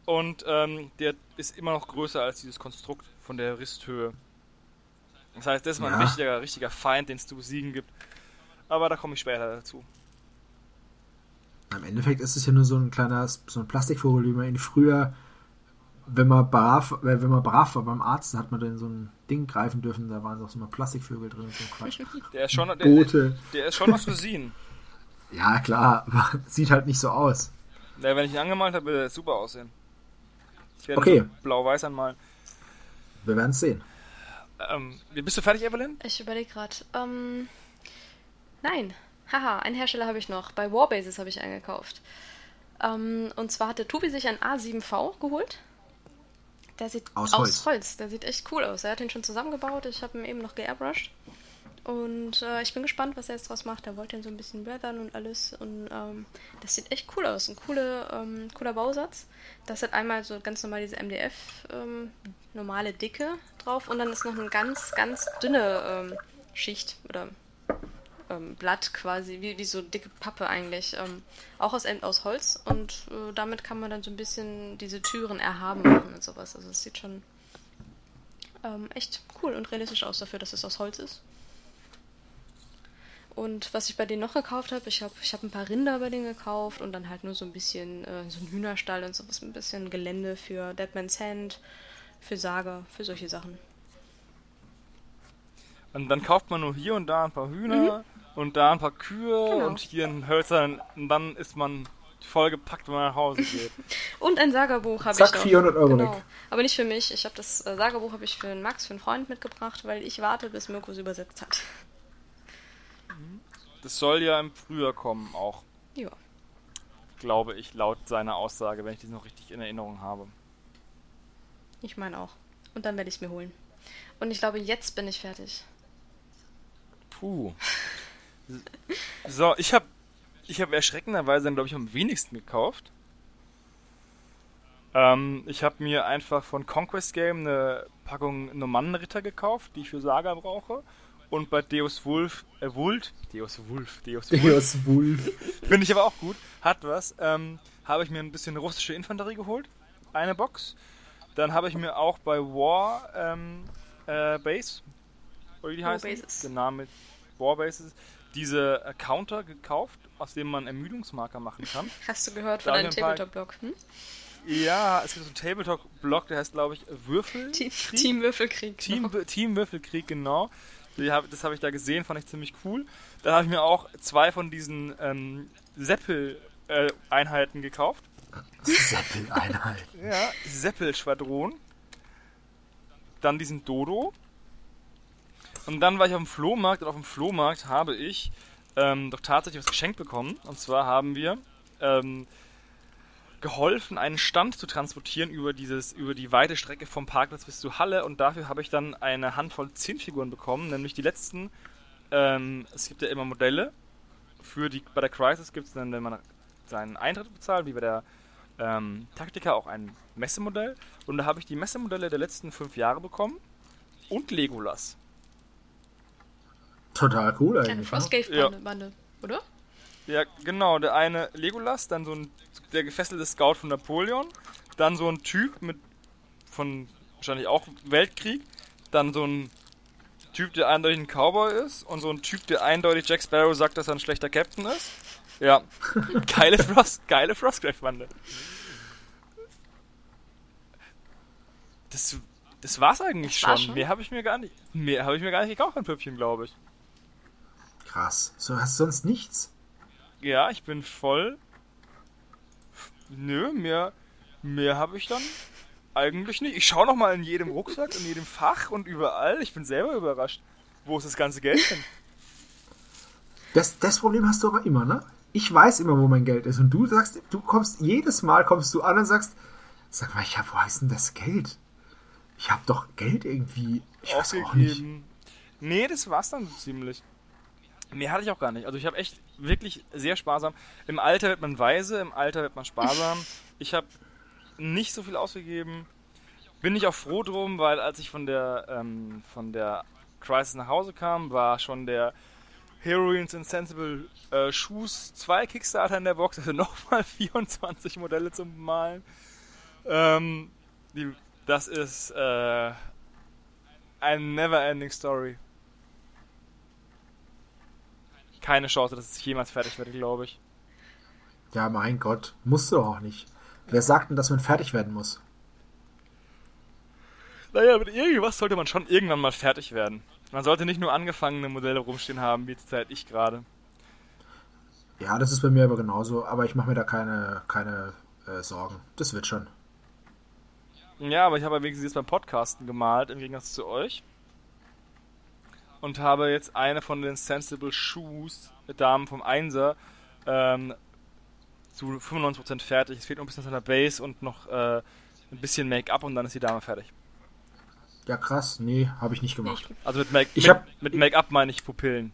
Und ähm, der ist immer noch größer als dieses Konstrukt von der Risthöhe. Das heißt, das ist mal ein Ja. richtiger, Feind, den es zu besiegen gibt. Aber da komme ich später dazu. Im Endeffekt ist es ja nur so ein kleiner, so ein Plastikvogel, wie man ihn früher, wenn man brav, äh, wenn man brav war beim Arzt, hat man dann so ein Ding greifen dürfen, da waren auch so mal Plastikvögel drin und so Quatsch. *laughs* Der ist schon, der, Boote. der ist schon was für. Ja, klar, aber *laughs* sieht halt nicht so aus. Ja, wenn ich ihn angemalt habe, wird er super aussehen. Ich werde Okay. so blau-weiß anmalen. Wir werden es sehen. Ähm, bist du fertig, Evelyn? ich überlege gerade. Ähm, nein. Haha, einen Hersteller habe ich noch. Bei Warbases habe ich eingekauft. Ähm, und zwar hatte Tobi sich ein A7V geholt. Der sieht Aus aus, Holz. Der sieht echt cool aus. Er hat ihn schon zusammengebaut. Ich habe ihn eben noch geairbrushed. Und äh, ich bin gespannt, was er jetzt draus macht. Er wollte ihn so ein bisschen weathern und alles. Und ähm, das sieht echt cool aus. Ein coole, ähm, cooler Bausatz. Das hat einmal so ganz normal diese MDF ähm, normale Dicke drauf. Und dann ist noch eine ganz, ganz dünne ähm, Schicht oder ähm, Blatt quasi, wie, wie so dicke Pappe eigentlich. Ähm, auch aus, aus Holz. Und äh, damit kann man dann so ein bisschen diese Türen erhaben machen und sowas. Also es sieht schon echt cool und realistisch aus dafür, dass es aus Holz ist. Und was ich bei denen noch gekauft habe, ich habe ich hab ein paar Rinder bei denen gekauft und dann halt nur so ein bisschen, äh, so ein Hühnerstall und sowas, ein bisschen Gelände für Deadman's Hand, für Saga, für solche Sachen. Und dann kauft man nur hier und da ein paar Hühner und da ein paar Kühe Genau. und hier einen Hölzern und dann ist man vollgepackt, wenn man nach Hause geht. *laughs* Und ein Saga-Buch habe ich Zack, noch. 400 Euro genau. weg. Aber nicht für mich. Ich habe das äh, Saga-Buch habe ich für den Max, für einen Freund mitgebracht, weil ich warte, bis Mirko es übersetzt hat. Das soll ja im Frühjahr kommen, auch, Ja. glaube ich, laut seiner Aussage, wenn ich das noch richtig in Erinnerung habe. Ich meine auch. Und dann werde ich es mir holen. Und ich glaube, jetzt bin ich fertig. Puh. *laughs* So, ich habe ich hab erschreckenderweise dann, glaube ich, am wenigsten gekauft. Ähm, ich habe mir einfach von Conquest Game eine Packung Normannenritter gekauft, die ich für Saga brauche. Und bei Deus Wolf, äh, Wult, Deus Wolf, Deus Wolf, Deus Wolf. finde ich aber auch gut, hat was, ähm, habe ich mir ein bisschen russische Infanterie geholt, eine Box. Dann habe ich mir auch bei War ähm, äh, Base, oder wie die Bases. der Name War Bases, diese Counter gekauft, aus dem man Ermüdungsmarker machen kann. Hast du gehört von deinem Tabletop-Blog? Hm? Ja, es gibt so einen Tabletop-Blog, der heißt, glaube ich, Würfel. Team, Team Würfelkrieg. Team, genau. Team Würfelkrieg, genau. Hab, das habe ich da gesehen, fand ich ziemlich cool. Dann habe ich mir auch zwei von diesen ähm, Seppel-Einheiten äh, gekauft. Seppel-Einheiten? ja, Seppel-Schwadron. Dann diesen Dodo. Und dann war ich auf dem Flohmarkt und auf dem Flohmarkt habe ich ähm, doch tatsächlich was geschenkt bekommen. Und zwar haben wir ähm, geholfen, einen Stand zu transportieren über dieses, über die weite Strecke vom Parkplatz bis zur Halle und dafür habe ich dann eine Handvoll Zinnfiguren bekommen, nämlich die letzten. Ähm, es gibt ja immer Modelle. Für die, bei der Crisis gibt es dann, wenn man seinen Eintritt bezahlt, wie bei der ähm, Taktika auch ein Messemodell. Und da habe ich die Messemodelle der letzten fünf Jahre bekommen und Legolas. Total cool eigentlich. Eine Frostgate-Bande, ja. oder? Ja, genau. Der eine Legolas, dann so ein der gefesselte Scout von Napoleon, dann so ein Typ mit von wahrscheinlich auch Weltkrieg, dann so ein Typ, der eindeutig ein Cowboy ist und so ein Typ, der eindeutig Jack Sparrow sagt, dass er ein schlechter Captain ist. Ja, *laughs* geile Frost, geile Frostgrave-Bande. Das, das war's eigentlich das war schon. Mehr habe ich mir gar nicht, mehr habe ich mir gar nicht gekauft an Püppchen, glaube ich. Krass. So hast du sonst nichts? Ja, ich bin voll. Nö, mehr, mehr habe ich dann eigentlich nicht. Ich schaue noch mal in jedem Rucksack, in jedem Fach und überall. Ich bin selber überrascht. Wo ist das ganze Geld hin? Das, das Problem hast du aber immer, ne? Ich weiß immer, wo mein Geld ist. Und du sagst, du kommst, jedes Mal kommst du an und sagst, sag mal, ja, wo heißt denn das Geld? Ich habe doch Geld irgendwie. Ich weiß auch nicht. Nee, das war's dann ziemlich. Mehr hatte ich auch gar nicht. Also ich habe echt wirklich sehr sparsam. Im Alter wird man weise, im Alter wird man sparsam. Ich habe nicht so viel ausgegeben. Bin ich auch froh drum, weil als ich von der ähm, von der Crisis nach Hause kam, war schon der Heroines Insensible äh, Shoes 2 Kickstarter in der Box, also *laughs* nochmal 24 Modelle zum Malen. Ähm, die, das ist äh, eine never-ending Story keine Chance, dass es jemals fertig wird, glaube ich. Ja, mein Gott, musst du doch auch nicht. Wer sagt denn, dass man fertig werden muss? Naja, mit irgendwas sollte man schon irgendwann mal fertig werden. Man sollte nicht nur angefangene Modelle rumstehen haben, wie zurzeit ich gerade. Ja, das ist bei mir aber genauso, aber ich mache mir da keine, keine äh, Sorgen. Das wird schon. Ja, aber ich habe wenigstens jetzt beim Podcasten gemalt, im Gegensatz zu euch und habe jetzt eine von den Sensible Shoes Damen vom Einser ähm, zu 95% fertig. Es fehlt noch ein bisschen an der Base und noch äh, ein bisschen Make-up und dann ist die Dame fertig. Ja, krass. Nee, habe ich nicht gemacht. Also mit Make-up ich hab, mit, Make meine ich Pupillen.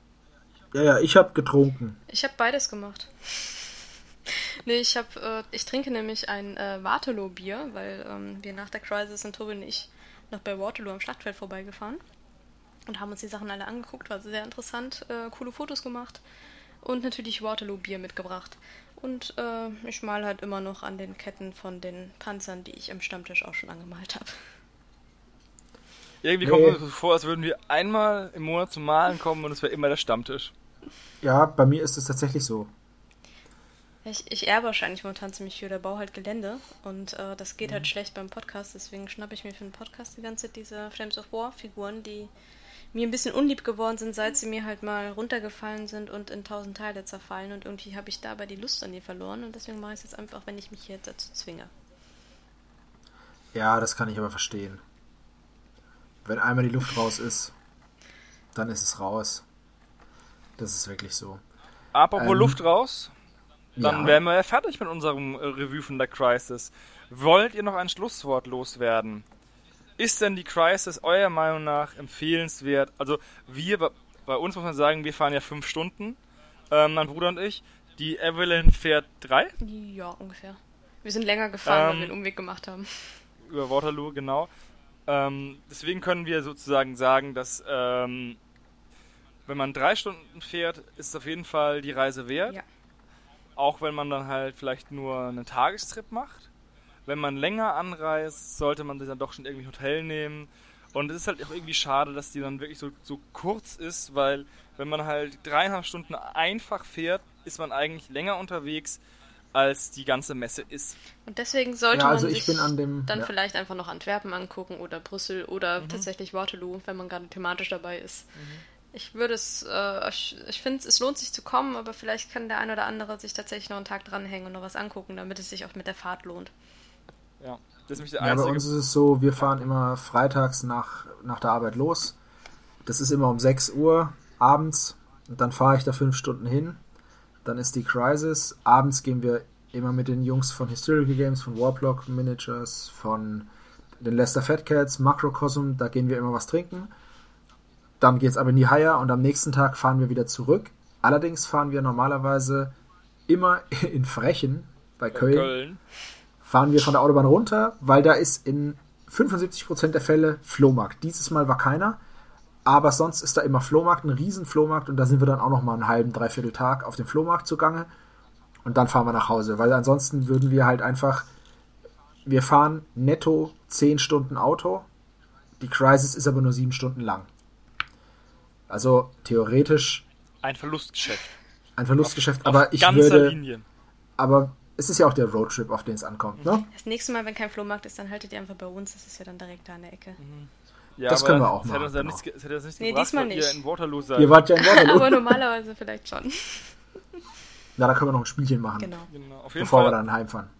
Ja, ja, ich habe getrunken. Ich habe beides gemacht. *laughs* nee, ich habe, äh, ich trinke nämlich ein äh, Waterloo-Bier, weil ähm, wir nach der Crisis sind Tobi und ich noch bei Waterloo am Schlachtfeld vorbeigefahren und haben uns die Sachen alle angeguckt, war sehr interessant, äh, coole Fotos gemacht und natürlich Waterloo-Bier mitgebracht. Und äh, ich mal halt immer noch an den Ketten von den Panzern, die ich im Stammtisch auch schon angemalt habe. Irgendwie kommt es mir vor, als würden wir einmal im Monat zum Malen kommen und es wäre immer der Stammtisch. Ja, bei mir ist es tatsächlich so. Ich, ich erbe wahrscheinlich momentan ziemlich viel, der Bau halt Gelände und äh, das geht halt mhm. halt schlecht beim Podcast, deswegen schnappe ich mir für den Podcast die ganze Zeit diese Flames of War Figuren, die mir ein bisschen unlieb geworden sind, seit sie mir halt mal runtergefallen sind und in tausend Teile zerfallen. Und irgendwie habe ich dabei die Lust an die verloren. Und deswegen mache ich es jetzt einfach, wenn ich mich hier dazu zwinge. Ja, das kann ich aber verstehen. Wenn einmal die Luft raus ist, dann ist es raus. Das ist wirklich so. Apropos ähm, Luft raus, dann ja. wären wir ja fertig mit unserem Revue von der Crisis. Wollt ihr noch ein Schlusswort loswerden? Ist denn die Crisis eurer Meinung nach empfehlenswert? Also wir, bei uns muss man sagen, wir fahren ja fünf Stunden, ähm, mein Bruder und ich. Die Evelyn fährt drei? Ja, ungefähr. Wir sind länger gefahren, ähm, weil wir einen Umweg gemacht haben. Über Waterloo, genau. Ähm, deswegen können wir sozusagen sagen, dass ähm, wenn man drei Stunden fährt, ist es auf jeden Fall die Reise wert. Ja. Auch wenn man dann halt vielleicht nur einen Tagestrip macht wenn man länger anreist, sollte man sich dann doch schon irgendwie ein Hotel nehmen Und es ist halt auch irgendwie schade, dass die dann wirklich so, so kurz ist, weil wenn man halt dreieinhalb Stunden einfach fährt, ist man eigentlich länger unterwegs, als die ganze Messe ist. Und deswegen sollte Ja, also man ich sich bin an dem- dann ja. vielleicht einfach noch Antwerpen angucken oder Brüssel oder tatsächlich Waterloo, wenn man gerade thematisch dabei ist. Ich würde es, äh, ich, ich finde, es lohnt sich zu kommen, aber vielleicht kann der ein oder andere sich tatsächlich noch einen Tag dranhängen und noch was angucken, damit es sich auch mit der Fahrt lohnt. Ja, das ist nämlich der Ja, bei einzige. uns ist es so, wir fahren immer freitags nach, nach der Arbeit los. Das ist immer um 6 Uhr abends und dann fahre ich da fünf Stunden hin. Dann ist die Crisis. Abends gehen wir immer mit den Jungs von Historical Games, von Warblock Miniatures, von den Leicester Fat Cats, Macrocosm, da gehen wir immer was trinken. Dann geht's aber in die Haier und am nächsten Tag fahren wir wieder zurück. Allerdings fahren wir normalerweise immer *laughs* in Frechen bei bei Köln Köln. Fahren wir von der Autobahn runter, weil da ist in 75% der Fälle Flohmarkt. Dieses Mal war keiner, aber sonst ist da immer Flohmarkt, ein riesen Flohmarkt und da sind wir dann auch noch mal einen halben, dreiviertel Tag auf dem Flohmarkt zugange und dann fahren wir nach Hause, weil ansonsten würden wir halt einfach, wir fahren netto 10 Stunden Auto, die Crisis ist aber nur 7 Stunden lang. Also theoretisch Ein Verlustgeschäft. ein Verlustgeschäft, Auf aber ich ganzer würde, Linie. aber es ist ja auch der Roadtrip, auf den es ankommt, ne? Das nächste Mal, wenn kein Flohmarkt ist, dann haltet ihr einfach bei uns, das ist ja dann direkt da an der Ecke. Ja, Das können wir auch es hätte machen, uns ja genau. nichts, hätte nichts Nee, gebracht, diesmal nicht. ihr in Waterloo seid. Ihr wart ja in *laughs* Waterloo. aber normalerweise vielleicht schon. Ja, da können wir noch ein Spielchen machen, Genau. Genau, auf jeden bevor wir Fall. dann heimfahren.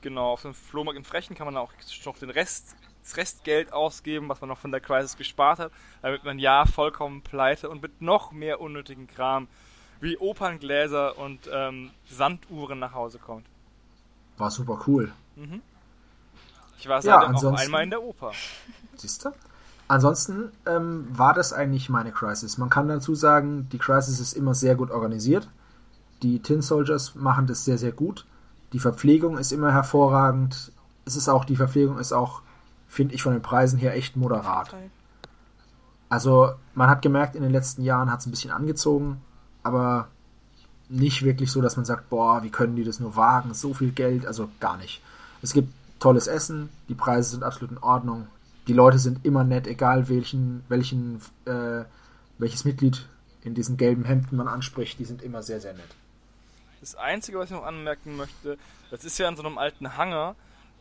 Genau, auf dem Flohmarkt in Frechen kann man auch noch den Rest, das Restgeld ausgeben, was man noch von der Crisis gespart hat, damit man ja vollkommen pleite und mit noch mehr unnötigen Kram wie Operngläser und ähm, Sanduhren nach Hause kommt. War super cool. Ich war Ja, auch einmal in der Oper. Siehst du? Ansonsten ähm, war das eigentlich meine Crisis. Man kann dazu sagen, die Crisis ist immer sehr gut organisiert. Die Tin Soldiers machen das sehr, sehr gut. Die Verpflegung ist immer hervorragend. Es ist auch, die Verpflegung ist auch, finde ich, von den Preisen her echt moderat. Also man hat gemerkt, in den letzten Jahren hat es ein bisschen angezogen, aber nicht wirklich so, dass man sagt, boah, wie können die das nur wagen, so viel Geld, also gar nicht. Es gibt tolles Essen, die Preise sind absolut in Ordnung, die Leute sind immer nett, egal welchen, welchen, äh, welches Mitglied in diesen gelben Hemden man anspricht, die sind immer sehr, sehr nett. Das Einzige, was ich noch anmerken möchte, das ist ja in so einem alten Hangar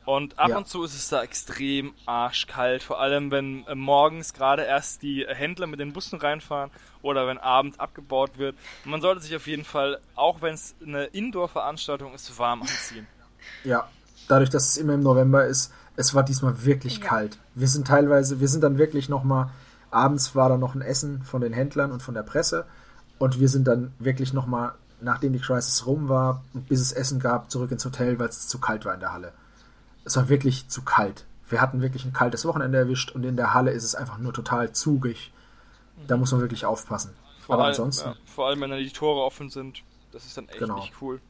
und ab Ja. und zu ist es da extrem arschkalt, vor allem wenn äh, morgens gerade erst die Händler mit den Bussen reinfahren oder wenn abends abgebaut wird. Und man sollte sich auf jeden Fall, auch wenn es eine Indoor-Veranstaltung ist, warm anziehen. *laughs* Ja, dadurch, dass es immer im November ist, es war diesmal wirklich Ja. kalt. Wir sind teilweise, wir sind dann wirklich nochmal, abends war dann noch ein Essen von den Händlern und von der Presse und wir sind dann wirklich nochmal, nachdem die Crisis rum war und bis es Essen gab, zurück ins Hotel, weil es zu kalt war in der Halle. Es war wirklich zu kalt. Wir hatten wirklich ein kaltes Wochenende erwischt und in der Halle ist es einfach nur total zugig. Da muss man wirklich aufpassen. Vor Aber allem, ansonsten, ja, vor allem, wenn dann die Tore offen sind, das ist dann echt Genau. nicht cool.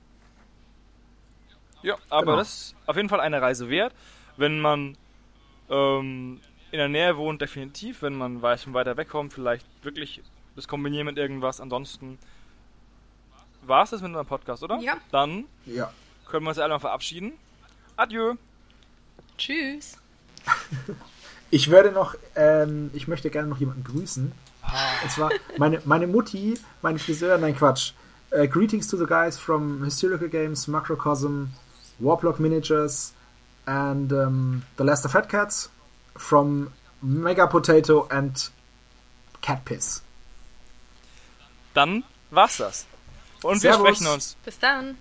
Ja, aber Genau. das ist auf jeden Fall eine Reise wert. Wenn man ähm, in der Nähe wohnt, definitiv. Wenn man weiß, von weiter wegkommt, vielleicht wirklich das kombinieren mit irgendwas. Ansonsten war es das mit unserem Podcast, oder? Ja. Dann ja. können wir uns alle mal verabschieden. Adieu. Tschüss. *laughs* Ich werde noch, ähm, ich möchte gerne noch jemanden grüßen. Und zwar meine, meine Mutti, meine Friseur, nein Quatsch. Äh, greetings to the guys from Historical Games, Macrocosm, Warplock Miniatures and um, the Leicester Fat Cats from Mega Potato and Cat Piss. Dann war's das. Und Servus. wir sprechen uns. Bis dann.